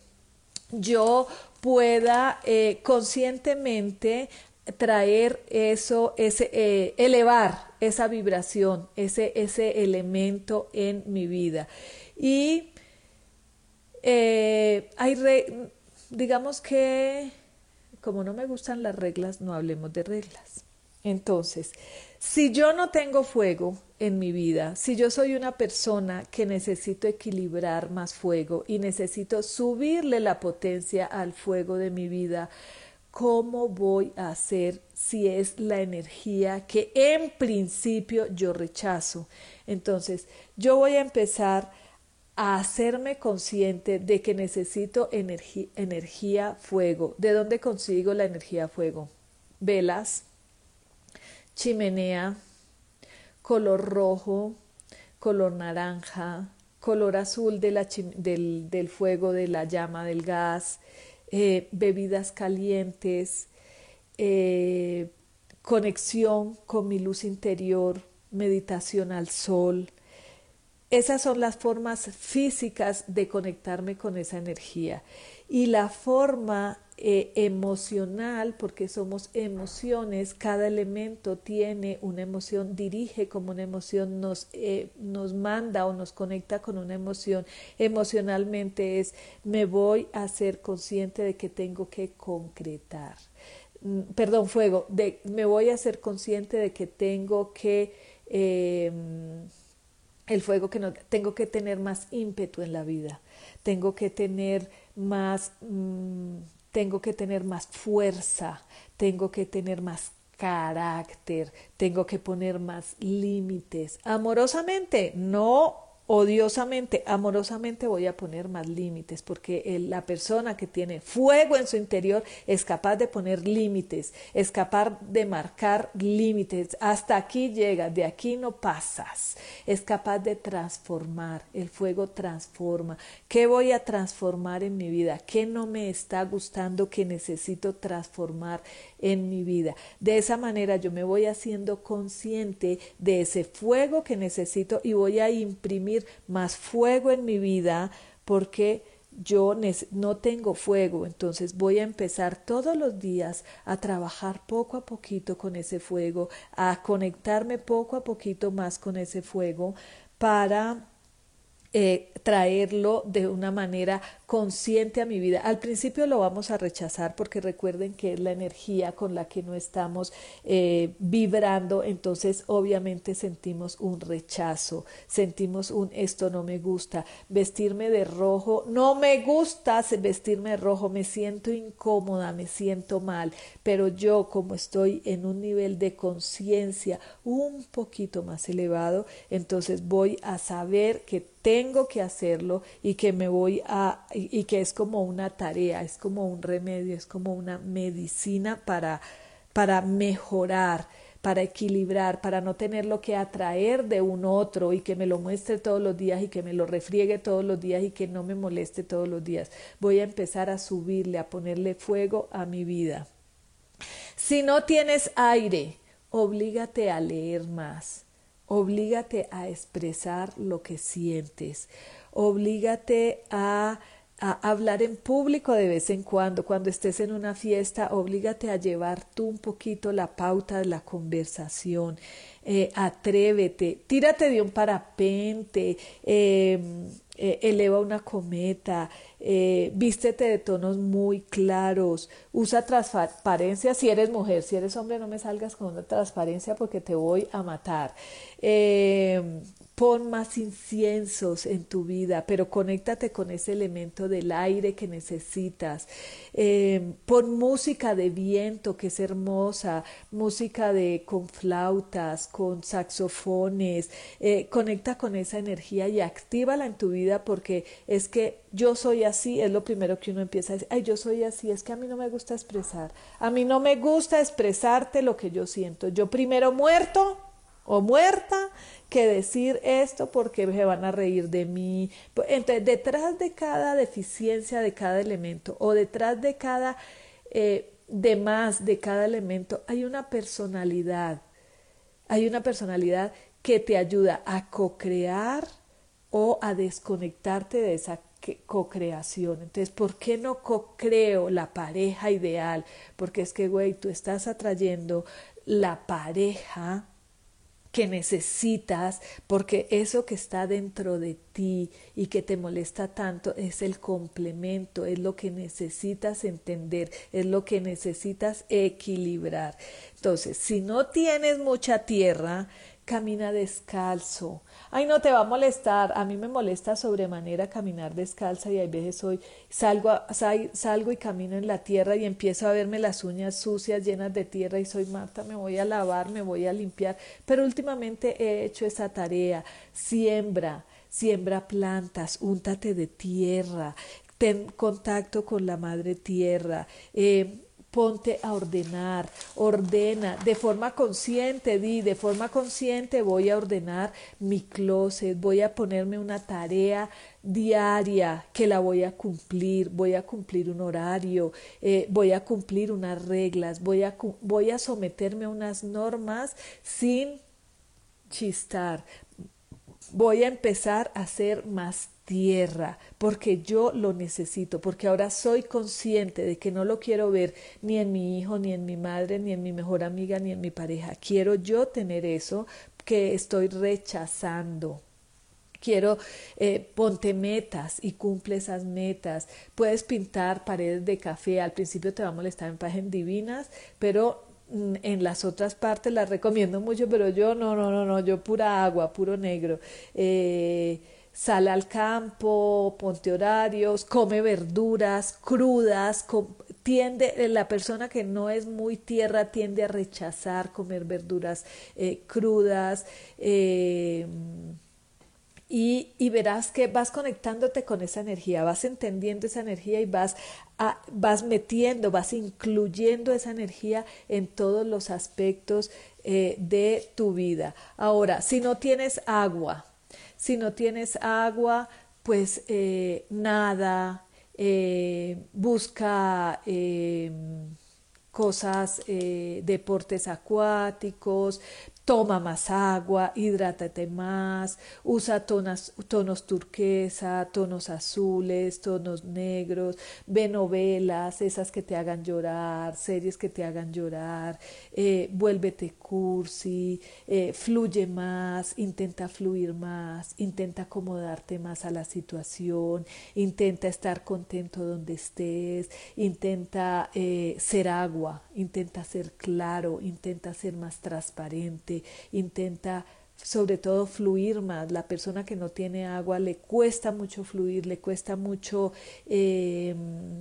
Speaker 1: yo pueda eh, conscientemente traer eso, ese, eh, elevar esa vibración, ese, ese elemento en mi vida. Y eh, hay, digamos que, como no me gustan las reglas, no hablemos de reglas. Entonces, si yo no tengo fuego en mi vida, si yo soy una persona que necesito equilibrar más fuego y necesito subirle la potencia al fuego de mi vida, ¿cómo voy a hacer si es la energía que en principio yo rechazo? Entonces, yo voy a empezar a hacerme consciente de que necesito energía, fuego. ¿De dónde consigo la energía fuego? Velas, chimenea, color rojo, color naranja, color azul del, fuego, de la llama del gas, eh, bebidas calientes, eh, conexión con mi luz interior, meditación al sol. Esas son las formas físicas de conectarme con esa energía. Y la forma eh, emocional, porque somos emociones, cada elemento tiene una emoción, dirige como una emoción, nos, eh, nos manda o nos conecta con una emoción. Emocionalmente es, me voy a ser consciente de que tengo que concretar. Mm, perdón, fuego, de, me voy a ser consciente de que tengo que... Em, el fuego que no, tengo que tener más ímpetu en la vida, tengo que tener más, mm, tengo que tener más fuerza, tengo que tener más carácter, tengo que poner más límites. Amorosamente, no odiosamente, amorosamente voy a poner más límites, porque la persona que tiene fuego en su interior es capaz de poner límites, es capaz de marcar límites. Hasta aquí llega, de aquí no pasas. Es capaz de transformar, el fuego transforma. ¿Qué voy a transformar en mi vida? ¿Qué no me está gustando que necesito transformar en mi vida? De esa manera yo me voy haciendo consciente de ese fuego que necesito y voy a imprimir más fuego en mi vida porque yo no tengo fuego, entonces voy a empezar todos los días a trabajar poco a poquito con ese fuego, a conectarme poco a poquito más con ese fuego para eh, traerlo de una manera consciente a mi vida. Al principio lo vamos a rechazar porque recuerden que es la energía con la que no estamos eh, vibrando, entonces obviamente sentimos un rechazo, sentimos un esto no me gusta, vestirme de rojo, no me gusta vestirme de rojo, me siento incómoda, me siento mal, pero yo como estoy en un nivel de conciencia un poquito más elevado, entonces voy a saber que tengo que hacerlo y que me voy a, y, que es como una tarea, es como un remedio, es como una medicina para, para mejorar para equilibrar, para no tenerlo que atraer de un otro y que me lo muestre todos los días y que me lo refriegue todos los días y que no me moleste todos los días. Voy a empezar a subirle, a ponerle fuego a mi vida. Si no tienes aire, oblígate a leer más, oblígate a expresar lo que sientes, oblígate a hablar en público de vez en cuando. Cuando estés en una fiesta, oblígate a llevar tú un poquito la pauta de la conversación. Eh, atrévete, tírate de un parapente, em, eh, eleva una cometa, eh, vístete de tonos muy claros, usa transparencia si eres mujer, si eres hombre no me salgas con una transparencia porque te voy a matar. Em, Pon más inciensos en tu vida, pero conéctate con ese elemento del aire que necesitas. Eh, pon música de viento, que es hermosa, música de con flautas, con saxofones. Eh, conecta con esa energía y actívala en tu vida porque es que yo soy así, es lo primero que uno empieza a decir, ay, yo soy así, es que a mí no me gusta expresar, a mí no me gusta expresarte lo que yo siento. Yo primero muerto o muerta que decir esto porque se van a reír de mí. Entonces, detrás de cada deficiencia de cada elemento o detrás de cada eh, de más de cada elemento hay una personalidad. Hay una personalidad que te ayuda a co-crear o a desconectarte de esa co-creación. Entonces, ¿por qué no co-creo la pareja ideal? Porque es que, güey, tú estás atrayendo la pareja que necesitas, porque eso que está dentro de ti y que te molesta tanto es el complemento, es lo que necesitas entender, es lo que necesitas equilibrar. Entonces, si no tienes mucha tierra, camina descalzo. Ay, no te va a molestar. A mí me molesta sobremanera caminar descalza y hay veces hoy salgo, salgo y camino en la tierra y empiezo a verme las uñas sucias, llenas de tierra y soy Marta, me voy a lavar, me voy a limpiar. Pero últimamente he hecho esa tarea. Siembra, siembra plantas, úntate de tierra, ten contacto con la madre tierra. Eh, ponte a ordenar, ordena de forma consciente, di, de forma consciente voy a ordenar mi closet, voy a ponerme una tarea diaria que la voy a cumplir, voy a cumplir un horario, eh, voy a cumplir unas reglas, voy a, voy a someterme a unas normas sin chistar, voy a empezar a ser más tierra, porque yo lo necesito, porque ahora soy consciente de que no lo quiero ver ni en mi hijo, ni en mi madre, ni en mi mejor amiga, ni en mi pareja. Quiero yo tener eso que estoy rechazando. Quiero, eh, ponte metas y cumple esas metas. Puedes pintar paredes de café. Al principio te va a molestar en páginas divinas, pero mm, en las otras partes las recomiendo mucho, pero yo no, no, no, no, yo pura agua, puro negro. Eh, sale al campo, ponte horarios, come verduras crudas, tiende, eh, la persona que no es muy tierra tiende a rechazar comer verduras eh, crudas. Eh, y, y, verás que vas conectándote con esa energía, vas entendiendo esa energía y vas, vas metiendo, vas incluyendo esa energía en todos los aspectos de tu vida. Ahora, si no tienes agua, si no tienes agua, pues eh, nada, eh, busca eh, cosas, deportes acuáticos, toma más agua, hidrátate más, usa tonos, turquesa, tonos azules, tonos negros, ve novelas, esas que te hagan llorar, series que te hagan llorar, eh, vuélvete cursi, eh, fluye más, intenta fluir más, intenta acomodarte más a la situación, intenta estar contento donde estés, intenta eh, ser agua, intenta ser claro, intenta ser más transparente, intenta sobre todo fluir más. La persona que no tiene agua le cuesta mucho fluir, le cuesta mucho, em,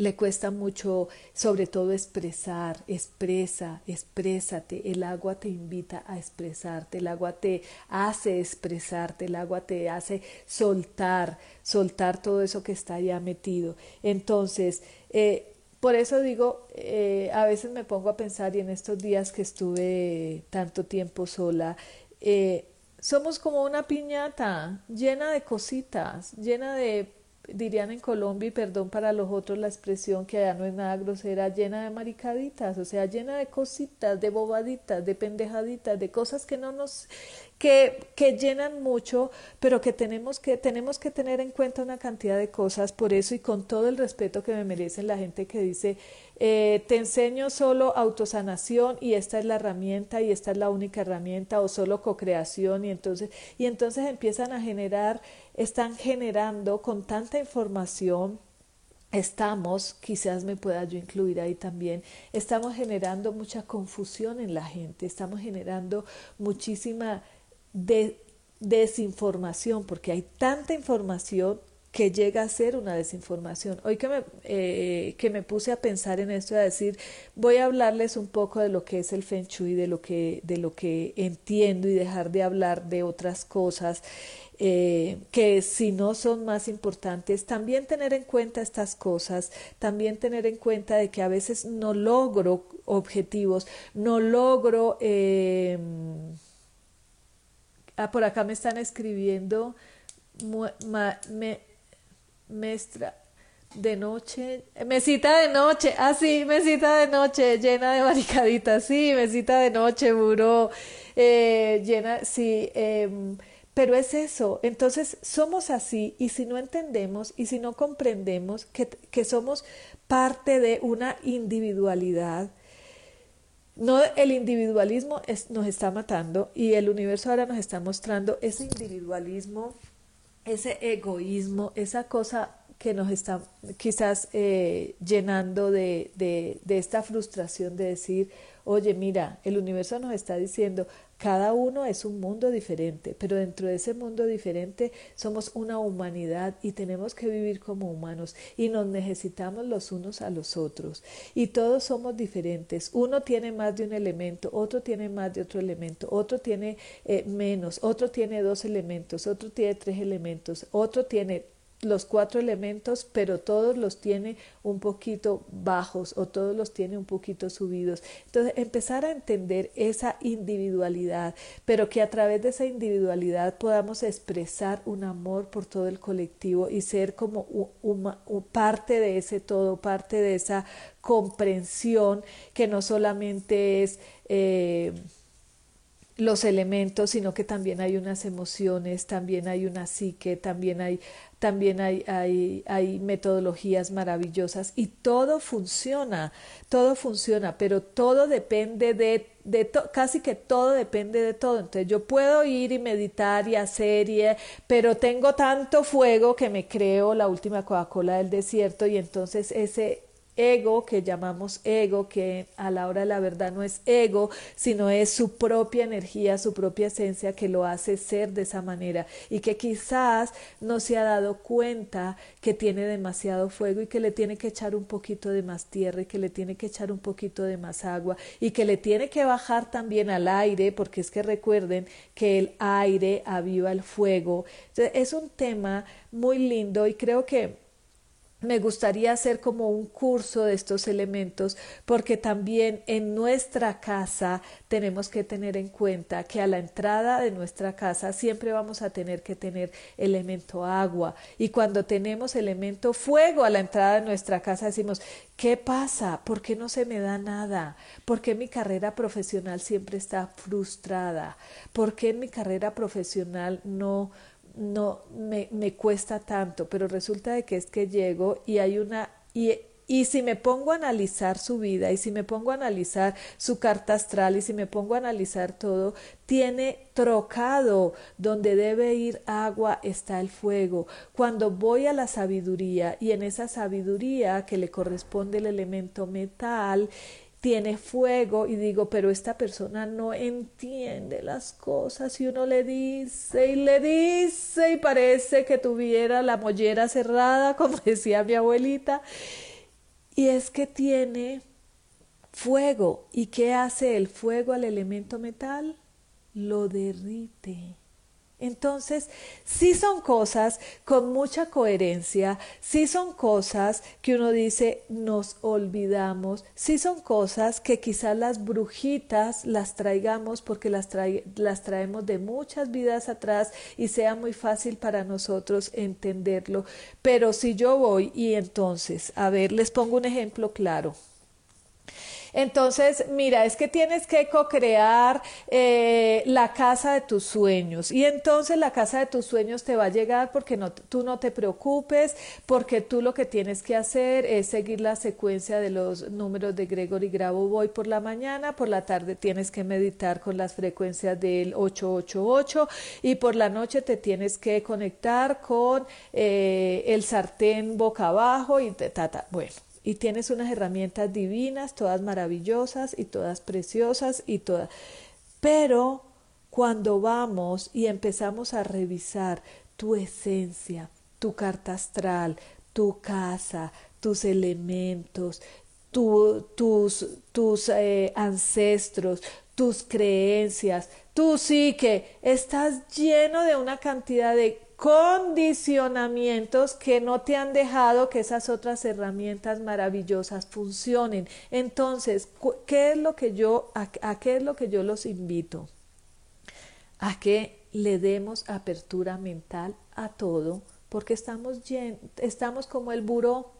Speaker 1: le cuesta mucho, sobre todo expresar, expresa, exprésate. El agua te invita a expresarte, el agua te hace expresarte, el agua te hace soltar, soltar todo eso que está ya metido. Entonces, eh, por eso digo, eh, a veces me pongo a pensar y en estos días que estuve tanto tiempo sola, eh, somos como una piñata llena de cositas, llena de dirían en Colombia, y perdón para los otros la expresión que allá no es nada grosera, llena de maricaditas, o sea, llena de cositas, de bobaditas, de pendejaditas, de cosas que no nos, que, que llenan mucho, pero que tenemos que, tenemos que tener en cuenta una cantidad de cosas, por eso y con todo el respeto que me merecen la gente que dice, eh, te enseño solo autosanación y esta es la herramienta y esta es la única herramienta o solo cocreación y entonces, y entonces empiezan a generar, están generando con tanta información estamos, quizás me pueda yo incluir ahí también, estamos generando mucha confusión en la gente, estamos generando muchísima desinformación, porque hay tanta información que llega a ser una desinformación. Hoy que me, eh, que me puse a pensar en esto, a decir, voy a hablarles un poco de lo que es el Feng Shui, de lo que, de lo que entiendo y dejar de hablar de otras cosas eh, que si no son más importantes, también tener en cuenta estas cosas, también tener en cuenta de que a veces no logro objetivos, no logro... Eh, ah, por acá me están escribiendo... me, Mestra de noche, mesita de noche, ah sí, mesita de noche llena de barricaditas, sí, mesita de noche, buró, eh, llena, sí, em, pero es eso, entonces somos así y si no entendemos y si no comprendemos que, que somos parte de una individualidad, no, el individualismo es, nos está matando y el universo ahora nos está mostrando ese individualismo ese egoísmo, esa cosa que nos está quizás eh, llenando de, de, de, esta frustración de decir, oye, mira, el universo nos está diciendo, cada uno es un mundo diferente, pero dentro de ese mundo diferente somos una humanidad y tenemos que vivir como humanos y nos necesitamos los unos a los otros. Y todos somos diferentes. Uno tiene más de un elemento, otro tiene más de otro elemento, otro tiene eh, menos, otro tiene dos elementos, otro tiene tres elementos, otro tiene los cuatro elementos, pero todos los tiene un poquito bajos o todos los tiene un poquito subidos. Entonces, empezar a entender esa individualidad, pero que a través de esa individualidad podamos expresar un amor por todo el colectivo y ser como una, parte de ese todo, parte de esa comprensión que no solamente es... Eh, los elementos, sino que también hay unas emociones, también hay una psique, también hay, también hay, hay, hay metodologías maravillosas y todo funciona, todo funciona, pero todo depende de, de casi que todo depende de todo. Entonces yo puedo ir y meditar y hacer, y, pero tengo tanto fuego que me creo la última Coca-Cola del desierto y entonces ese ego que llamamos ego, que a la hora de la verdad no es ego, sino es su propia energía, su propia esencia que lo hace ser de esa manera y que quizás no se ha dado cuenta que tiene demasiado fuego y que le tiene que echar un poquito de más tierra y que le tiene que echar un poquito de más agua y que le tiene que bajar también al aire, porque es que recuerden que el aire aviva el fuego. es un tema muy lindo y creo que me gustaría hacer como un curso de estos elementos porque también en nuestra casa tenemos que tener en cuenta que a la entrada de nuestra casa siempre vamos a tener que tener elemento agua y cuando tenemos elemento fuego a la entrada de nuestra casa decimos ¿qué pasa? ¿por qué no se me da nada? ¿por qué mi carrera profesional siempre está frustrada? ¿por qué en mi carrera profesional no no me, me cuesta tanto, pero resulta de que es que llego y hay una y, y si me pongo a analizar su vida y si me pongo a analizar su carta astral y si me pongo a analizar todo, tiene trocado donde debe ir agua está el fuego. Cuando voy a la sabiduría y en esa sabiduría que le corresponde el elemento metal, tiene fuego y digo, pero esta persona no entiende las cosas y uno le dice y le dice y parece que tuviera la mollera cerrada, como decía mi abuelita. y es que tiene fuego. ¿Y qué hace el fuego al elemento metal? Lo derrite. Entonces, sí son cosas con mucha coherencia, sí son cosas que uno dice nos olvidamos, sí son cosas que quizás las brujitas las traigamos porque las, las traemos de muchas vidas atrás y sea muy fácil para nosotros entenderlo. Pero si yo voy y entonces, a ver, les pongo un ejemplo claro. Entonces, mira, es que tienes que co-crear eh, la casa de tus sueños. Y entonces la casa de tus sueños te va a llegar porque no, tú no te preocupes, porque tú lo que tienes que hacer es seguir la secuencia de los números de Gregory Grabovoi por la mañana, por la tarde tienes que meditar con las frecuencias del 888 y por la noche te tienes que conectar con eh, el sartén boca abajo y ta, Bueno, y tienes unas herramientas divinas, todas maravillosas y todas preciosas y todas. Pero cuando vamos y empezamos a revisar tu esencia, tu carta astral, tu casa, tus elementos, tus, tus eh, ancestros, tus creencias, tú sí que estás lleno de una cantidad de condicionamientos que no te han dejado que esas otras herramientas maravillosas funcionen. Entonces, ¿qué es lo que yo a, qué es lo que yo los invito? A que le demos apertura mental a todo, porque estamos estamos como el buró,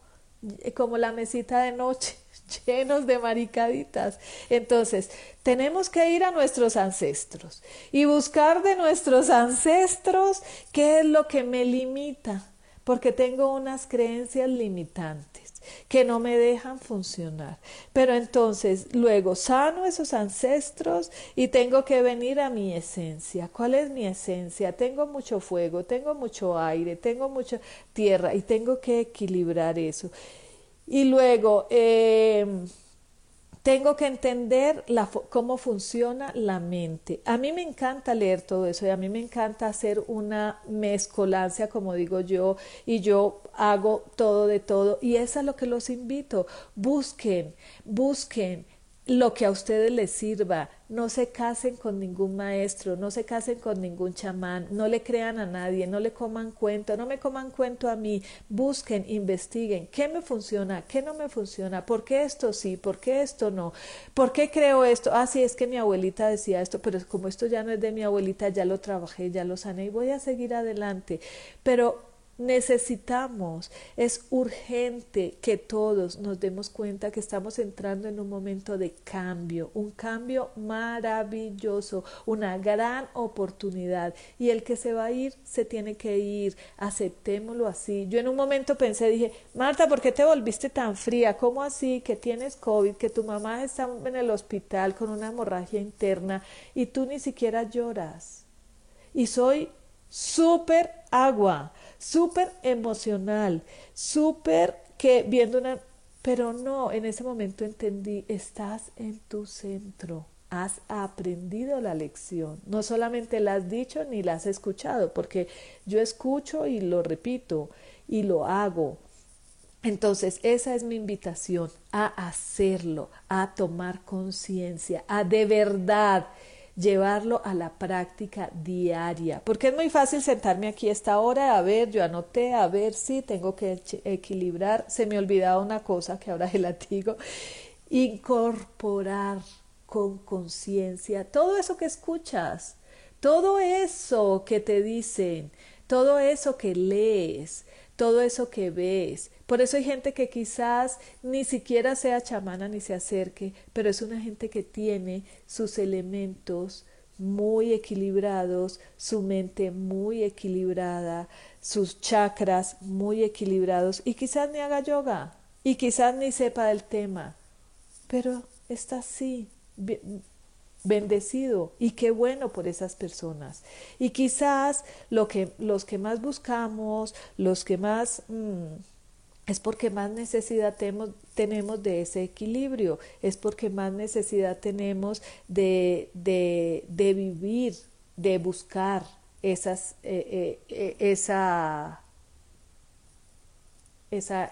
Speaker 1: como la mesita de noche llenos de maricaditas. Entonces, tenemos que ir a nuestros ancestros y buscar de nuestros ancestros qué es lo que me limita, porque tengo unas creencias limitantes que no me dejan funcionar. Pero entonces luego sano esos ancestros y tengo que venir a mi esencia. ¿Cuál es mi esencia? Tengo mucho fuego, tengo mucho aire, tengo mucha tierra y tengo que equilibrar eso. Y luego, eh, tengo que entender la, cómo funciona la mente. A mí me encanta leer todo eso y a mí me encanta hacer una mezcolancia, como digo yo, y yo hago todo de todo. Y eso es lo que los invito. Busquen, busquen lo que a ustedes les sirva. No se casen con ningún maestro, no se casen con ningún chamán, no le crean a nadie, no le coman cuento, no me coman cuento a mí. Busquen, investiguen qué me funciona, qué no me funciona, por qué esto sí, por qué esto no, por qué creo esto. Ah, sí, es que mi abuelita decía esto, pero como esto ya no es de mi abuelita, ya lo trabajé, ya lo sané y voy a seguir adelante. Pero necesitamos, es urgente que todos nos demos cuenta que estamos entrando en un momento de cambio, un cambio maravilloso, una gran oportunidad y el que se va a ir se tiene que ir, aceptémoslo así. Yo en un momento pensé, dije, Marta, ¿por qué te volviste tan fría? ¿Cómo así que tienes COVID, que tu mamá está en el hospital con una hemorragia interna y tú ni siquiera lloras? Y soy súper agua súper emocional, súper que viendo una... Pero no, en ese momento entendí, estás en tu centro, has aprendido la lección, no solamente la has dicho ni la has escuchado, porque yo escucho y lo repito y lo hago. Entonces, esa es mi invitación a hacerlo, a tomar conciencia, a de verdad llevarlo a la práctica diaria, porque es muy fácil sentarme aquí esta hora, a ver, yo anoté, a ver si tengo que equilibrar, se me olvidaba una cosa que ahora la digo, incorporar con conciencia todo eso que escuchas, todo eso que te dicen, todo eso que lees, todo eso que ves, por eso hay gente que quizás ni siquiera sea chamana ni se acerque, pero es una gente que tiene sus elementos muy equilibrados, su mente muy equilibrada, sus chakras muy equilibrados y quizás ni haga yoga y quizás ni sepa del tema, pero está así, bendecido y qué bueno por esas personas. Y quizás lo que, los que más buscamos, los que más... Mm, es porque más necesidad tenemos, de ese equilibrio, es porque más necesidad tenemos de, de, vivir, de buscar esas, eh, eh, eh, esa, esa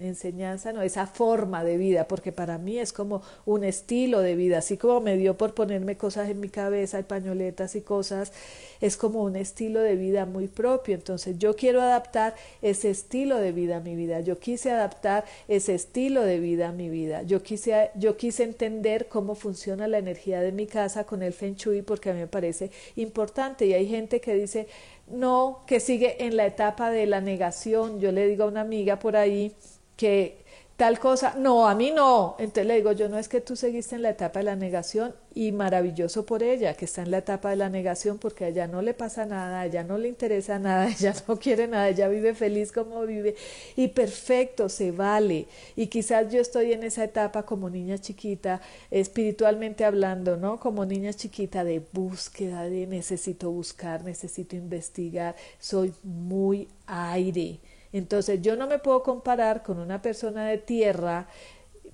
Speaker 1: enseñanza, no, esa forma de vida, porque para mí es como un estilo de vida, así como me dio por ponerme cosas en mi cabeza y pañoletas y cosas, es como un estilo de vida muy propio. Entonces yo quiero adaptar ese estilo de vida a mi vida, yo quise adaptar ese estilo de vida a mi vida, yo quise, yo quise entender cómo funciona la energía de mi casa con el Feng Shui porque a mí me parece importante. Y hay gente que dice, no, que sigue en la etapa de la negación. Yo le digo a una amiga por ahí que tal cosa, no, a mí no. Entonces le digo, yo no es que tú seguiste en la etapa de la negación y maravilloso por ella, que está en la etapa de la negación porque a ella no le pasa nada, a ella no le interesa nada, ella no quiere nada, ella vive feliz como vive y perfecto, se vale. Y quizás yo estoy en esa etapa como niña chiquita, espiritualmente hablando, ¿no? Como niña chiquita de búsqueda, de necesito buscar, necesito investigar, soy muy aire entonces yo no me puedo comparar con una persona de tierra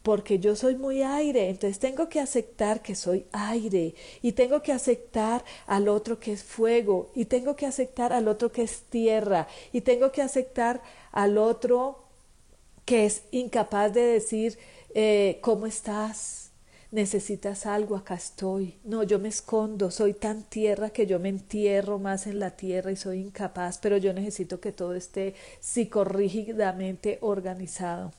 Speaker 1: porque yo soy muy aire, entonces tengo que aceptar que soy aire y tengo que aceptar al otro que es fuego y tengo que aceptar al otro que es tierra y tengo que aceptar al otro que es incapaz de decir eh, ¿cómo estás? Necesitas algo, acá estoy. No, yo me escondo, soy tan tierra que yo me entierro más en la tierra y soy incapaz, pero yo necesito que todo esté psicorrígidamente organizado.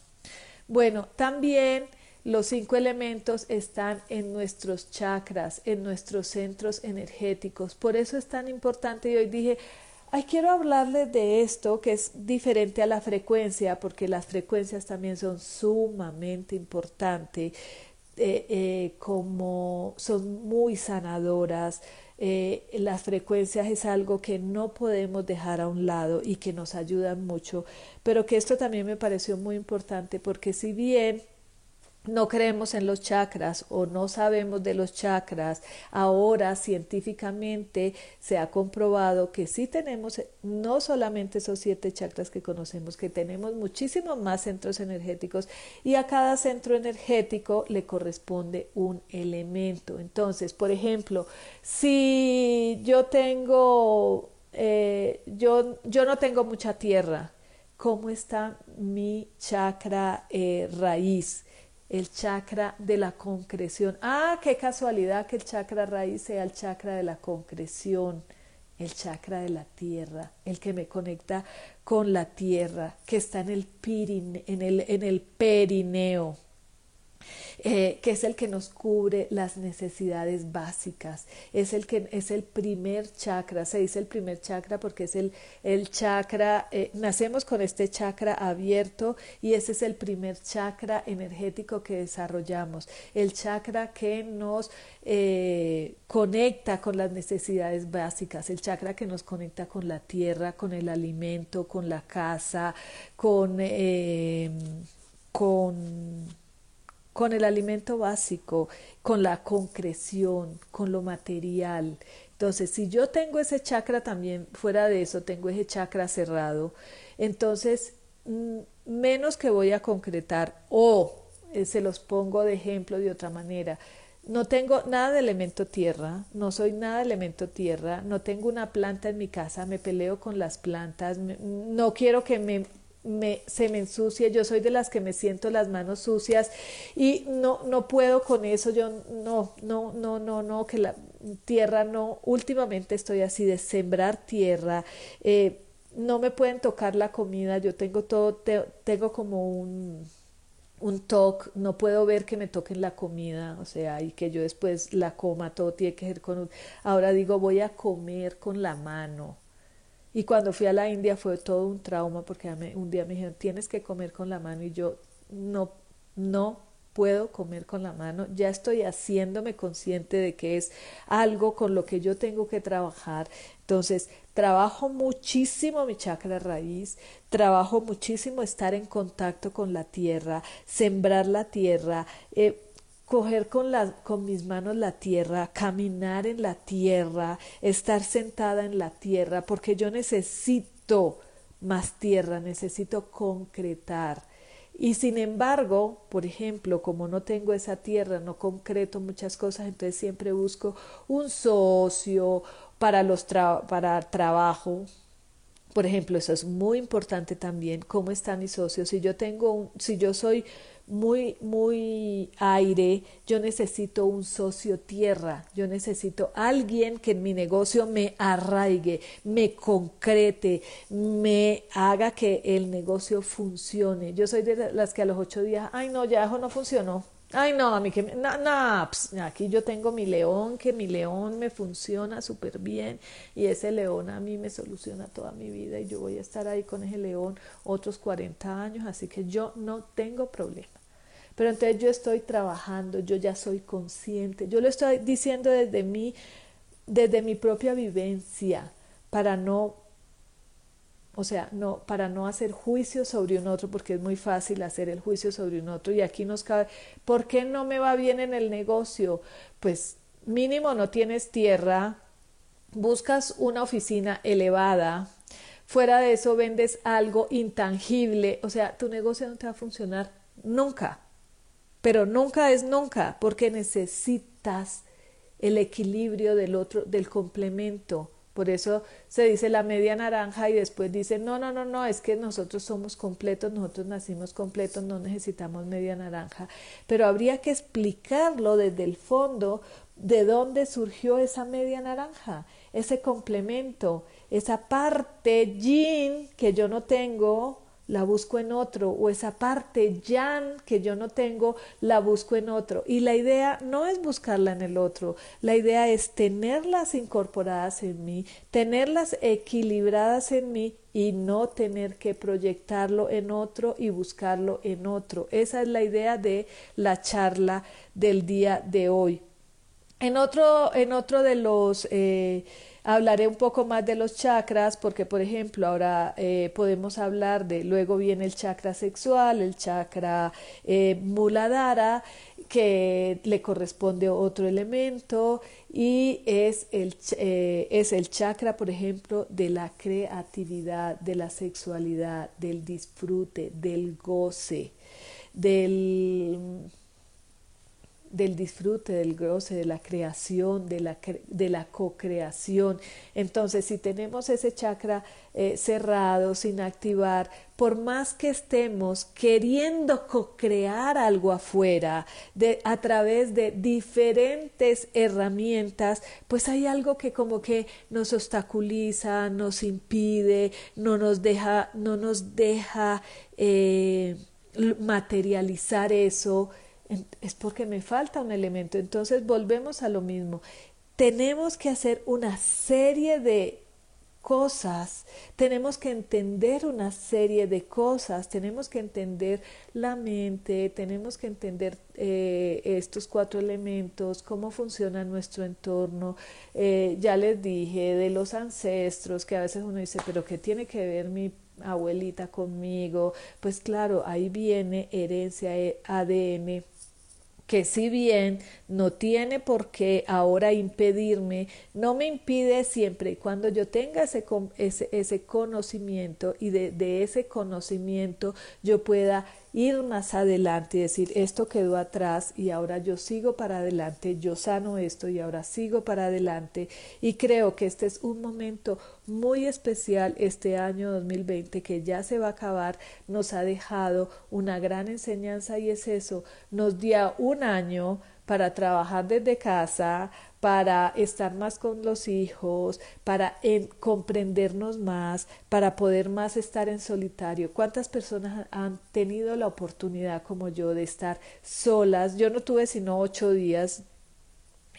Speaker 1: Bueno, también los cinco elementos están en nuestros chakras, en nuestros centros energéticos. Por eso es tan importante y hoy dije, Ay, quiero hablarles de esto que es diferente a la frecuencia, porque las frecuencias también son sumamente importantes. Eh, eh, como son muy sanadoras. Eh, las frecuencias es algo que no podemos dejar a un lado y que nos ayudan mucho, pero que esto también me pareció muy importante porque si bien no creemos en los chakras o no sabemos de los chakras, ahora científicamente se ha comprobado que sí tenemos no solamente esos siete chakras que conocemos, que tenemos muchísimos más centros energéticos y a cada centro energético le corresponde un elemento. Entonces, por ejemplo, si yo tengo, eh, yo, yo no tengo mucha tierra, ¿cómo está mi chakra eh, raíz? El chakra de la concreción. Ah, qué casualidad que el chakra raíz sea el chakra de la concreción, el chakra de la tierra, el que me conecta con la tierra, que está en el, perineo. Eh, que es el que nos cubre las necesidades básicas, es el que es el primer chakra, se dice el primer chakra porque es el, el chakra, eh, nacemos con este chakra abierto y ese es el primer chakra energético que desarrollamos, el chakra que nos eh, conecta con las necesidades básicas, el chakra que nos conecta con la tierra, con el alimento, con la casa, con, con con el alimento básico, con la concreción, con lo material. Entonces, si yo tengo ese chakra también, fuera de eso, tengo ese chakra cerrado, entonces mm, menos que voy a concretar o eh, se los pongo de ejemplo de otra manera. No tengo nada de elemento tierra, no soy nada de elemento tierra, no tengo una planta en mi casa, me peleo con las plantas, no quiero que me me, se me ensucie, yo soy de las que me siento las manos sucias y no, no puedo con eso, yo no, no, no, no, no, que la tierra no, últimamente estoy así de sembrar tierra, eh, no me pueden tocar la comida, yo tengo todo, tengo como un, un toque, no puedo ver que me toquen la comida, o sea, y que yo después la coma, todo tiene que ser con un... Ahora digo, voy a comer con la mano, y cuando fui a la India fue todo un trauma porque un día me dijeron, tienes que comer con la mano y yo no, no puedo comer con la mano, ya estoy haciéndome consciente de que es algo con lo que yo tengo que trabajar. Entonces, trabajo muchísimo mi chakra raíz, trabajo muchísimo estar en contacto con la tierra, sembrar la tierra, eh, coger con, la, con mis manos la tierra, caminar en la tierra, estar sentada en la tierra, porque yo necesito más tierra, necesito concretar. Y sin embargo, por ejemplo, como no tengo esa tierra, no concreto muchas cosas, entonces siempre busco un socio para los para trabajo, Por ejemplo, eso es muy importante también, cómo está mi socio. Si yo tengo un, si yo soy muy, muy aire, yo necesito un socio tierra, yo necesito alguien que en mi negocio me arraigue, me concrete, me haga que el negocio funcione. Yo soy de las que a los ocho días, ay no, ya eso no funcionó, Ay, no, a mí que... No, aquí yo tengo mi león, que mi león me funciona súper bien y ese león a mí me soluciona toda mi vida y yo voy a estar ahí con ese león otros 40 años, así que yo no tengo problema. Pero entonces yo estoy trabajando, yo ya soy consciente, yo lo estoy diciendo desde mí, desde mi propia vivencia, para no o sea, no, para no hacer juicio sobre un otro, porque es muy fácil hacer el juicio sobre un otro. Y aquí nos cabe, ¿por qué no me va bien en el negocio? Pues mínimo no tienes tierra, buscas una oficina elevada, fuera de eso vendes algo intangible, o sea, tu negocio no te va a funcionar nunca, pero nunca es nunca, porque necesitas el equilibrio del otro, del complemento por eso se dice la media naranja y después dice, no, no, no, no, es que nosotros somos completos, nosotros nacimos completos, no necesitamos media naranja. Pero habría que explicarlo desde el fondo de dónde surgió esa media naranja, ese complemento, esa parte yin que yo no tengo, la busco en otro, o esa parte yan que yo no tengo, la busco en otro. Y la idea no es buscarla en el otro, la idea es tenerlas incorporadas en mí, tenerlas equilibradas en mí y no tener que proyectarlo en otro y buscarlo en otro. Esa es la idea de la charla del día de hoy. En otro, en otro de los eh, Hablaré un poco más de los chakras porque, por ejemplo, ahora eh, podemos hablar de, luego viene el chakra sexual, el chakra eh, muladhara, que le corresponde otro elemento y es el, eh, es el chakra, por ejemplo, de la creatividad, de la sexualidad, del disfrute, del goce, del del disfrute, del goce, de la creación, de la, de la co-creación. Entonces, si tenemos ese chakra eh, cerrado, sin activar, por más que estemos queriendo co-crear algo afuera de, a través de diferentes herramientas, pues hay algo que como que nos obstaculiza, nos impide, no nos deja, no nos deja eh, materializar eso es porque me falta un elemento. Entonces volvemos a lo mismo. Tenemos que hacer una serie de cosas, tenemos que entender una serie de cosas, tenemos que entender la mente, tenemos que entender eh, estos cuatro elementos, cómo funciona nuestro entorno. Eh, ya les dije de los ancestros, que a veces uno dice, pero ¿qué tiene que ver mi abuelita conmigo? Pues claro, ahí viene herencia, eh, ADN que si bien no tiene por qué ahora impedirme, no me impide siempre. Y cuando yo tenga ese, ese, ese conocimiento y de, de ese conocimiento yo pueda ir más adelante y decir esto quedó atrás y ahora yo sigo para adelante, yo sano esto y ahora sigo para adelante. Y creo que este es un momento muy especial este año 2020 que ya se va a acabar, nos ha dejado una gran enseñanza y es eso, nos dio un año para trabajar desde casa, para estar más con los hijos, para comprendernos más, para poder más estar en solitario. ¿Cuántas personas han tenido la oportunidad como yo de estar solas? Yo no tuve sino ocho días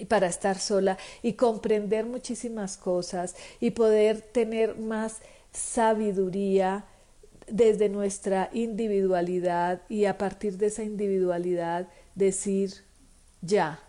Speaker 1: para estar sola y comprender muchísimas cosas y poder tener más sabiduría desde nuestra individualidad y a partir de esa individualidad decir ya,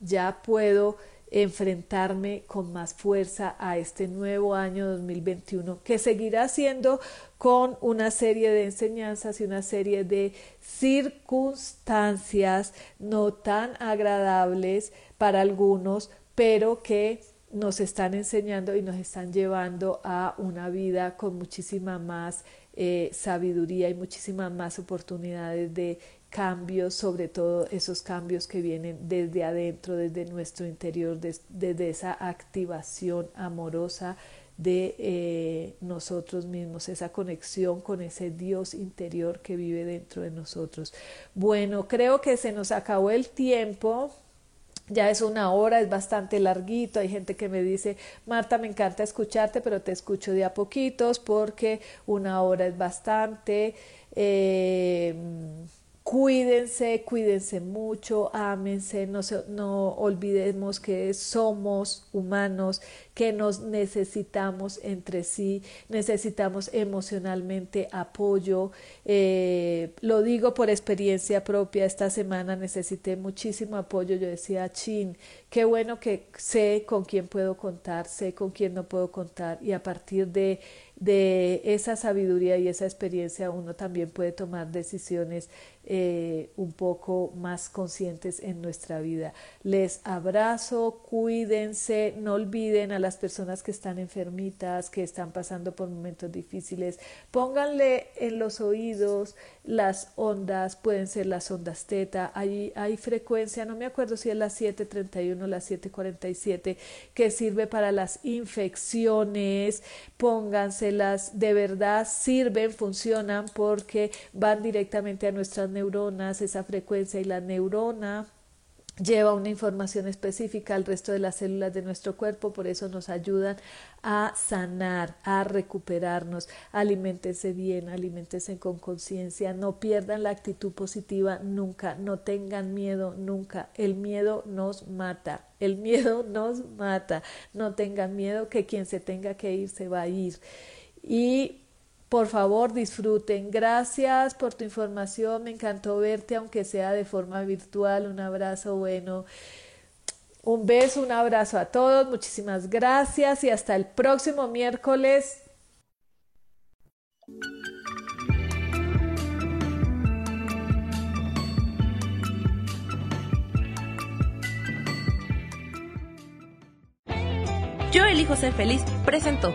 Speaker 1: ya puedo enfrentarme con más fuerza a este nuevo año 2021 que seguirá siendo con una serie de enseñanzas y una serie de circunstancias no tan agradables para algunos, pero que nos están enseñando y nos están llevando a una vida con muchísima más eh, sabiduría y muchísimas más oportunidades de cambios, sobre todo esos cambios que vienen desde adentro, desde nuestro interior, desde esa activación amorosa de eh, nosotros mismos, esa conexión con ese Dios interior que vive dentro de nosotros. Bueno, creo que se nos acabó el tiempo ya es una hora, es bastante larguito. Hay gente que me dice, Marta, me encanta escucharte, pero te escucho de a poquitos porque una hora es bastante. Eh, Cuídense, cuídense mucho, ámense, no, olvidemos que somos humanos, que nos necesitamos entre sí, necesitamos emocionalmente apoyo. Eh, lo digo por experiencia propia, esta semana necesité muchísimo apoyo. Yo decía, chin, qué bueno que sé con quién puedo contar, sé con quién no puedo contar y a partir de esa sabiduría y esa experiencia uno también puede tomar decisiones eh, un poco más conscientes en nuestra vida. Les abrazo, cuídense, no olviden a las personas que están enfermitas, que están pasando por momentos difíciles, pónganle en los oídos las ondas, pueden ser las ondas teta, hay, hay frecuencia, no me acuerdo si es la 731 o la 747, que sirve para las infecciones, pónganselas, de verdad sirven, funcionan porque van directamente a nuestras neuronas, esa frecuencia y la neurona lleva una información específica al resto de las células de nuestro cuerpo, por eso nos ayudan a sanar, a recuperarnos. Aliméntense bien, aliméntense con conciencia, no pierdan la actitud positiva nunca, no tengan miedo nunca. El miedo nos mata, el miedo nos mata. No tengan miedo que quien se tenga que ir se va a ir. Y por favor, disfruten. Gracias por tu información. Me encantó verte, aunque sea de forma virtual. Un abrazo bueno. Un beso, un abrazo a todos. Muchísimas gracias y hasta el próximo miércoles.
Speaker 2: Yo elijo ser feliz. Presento.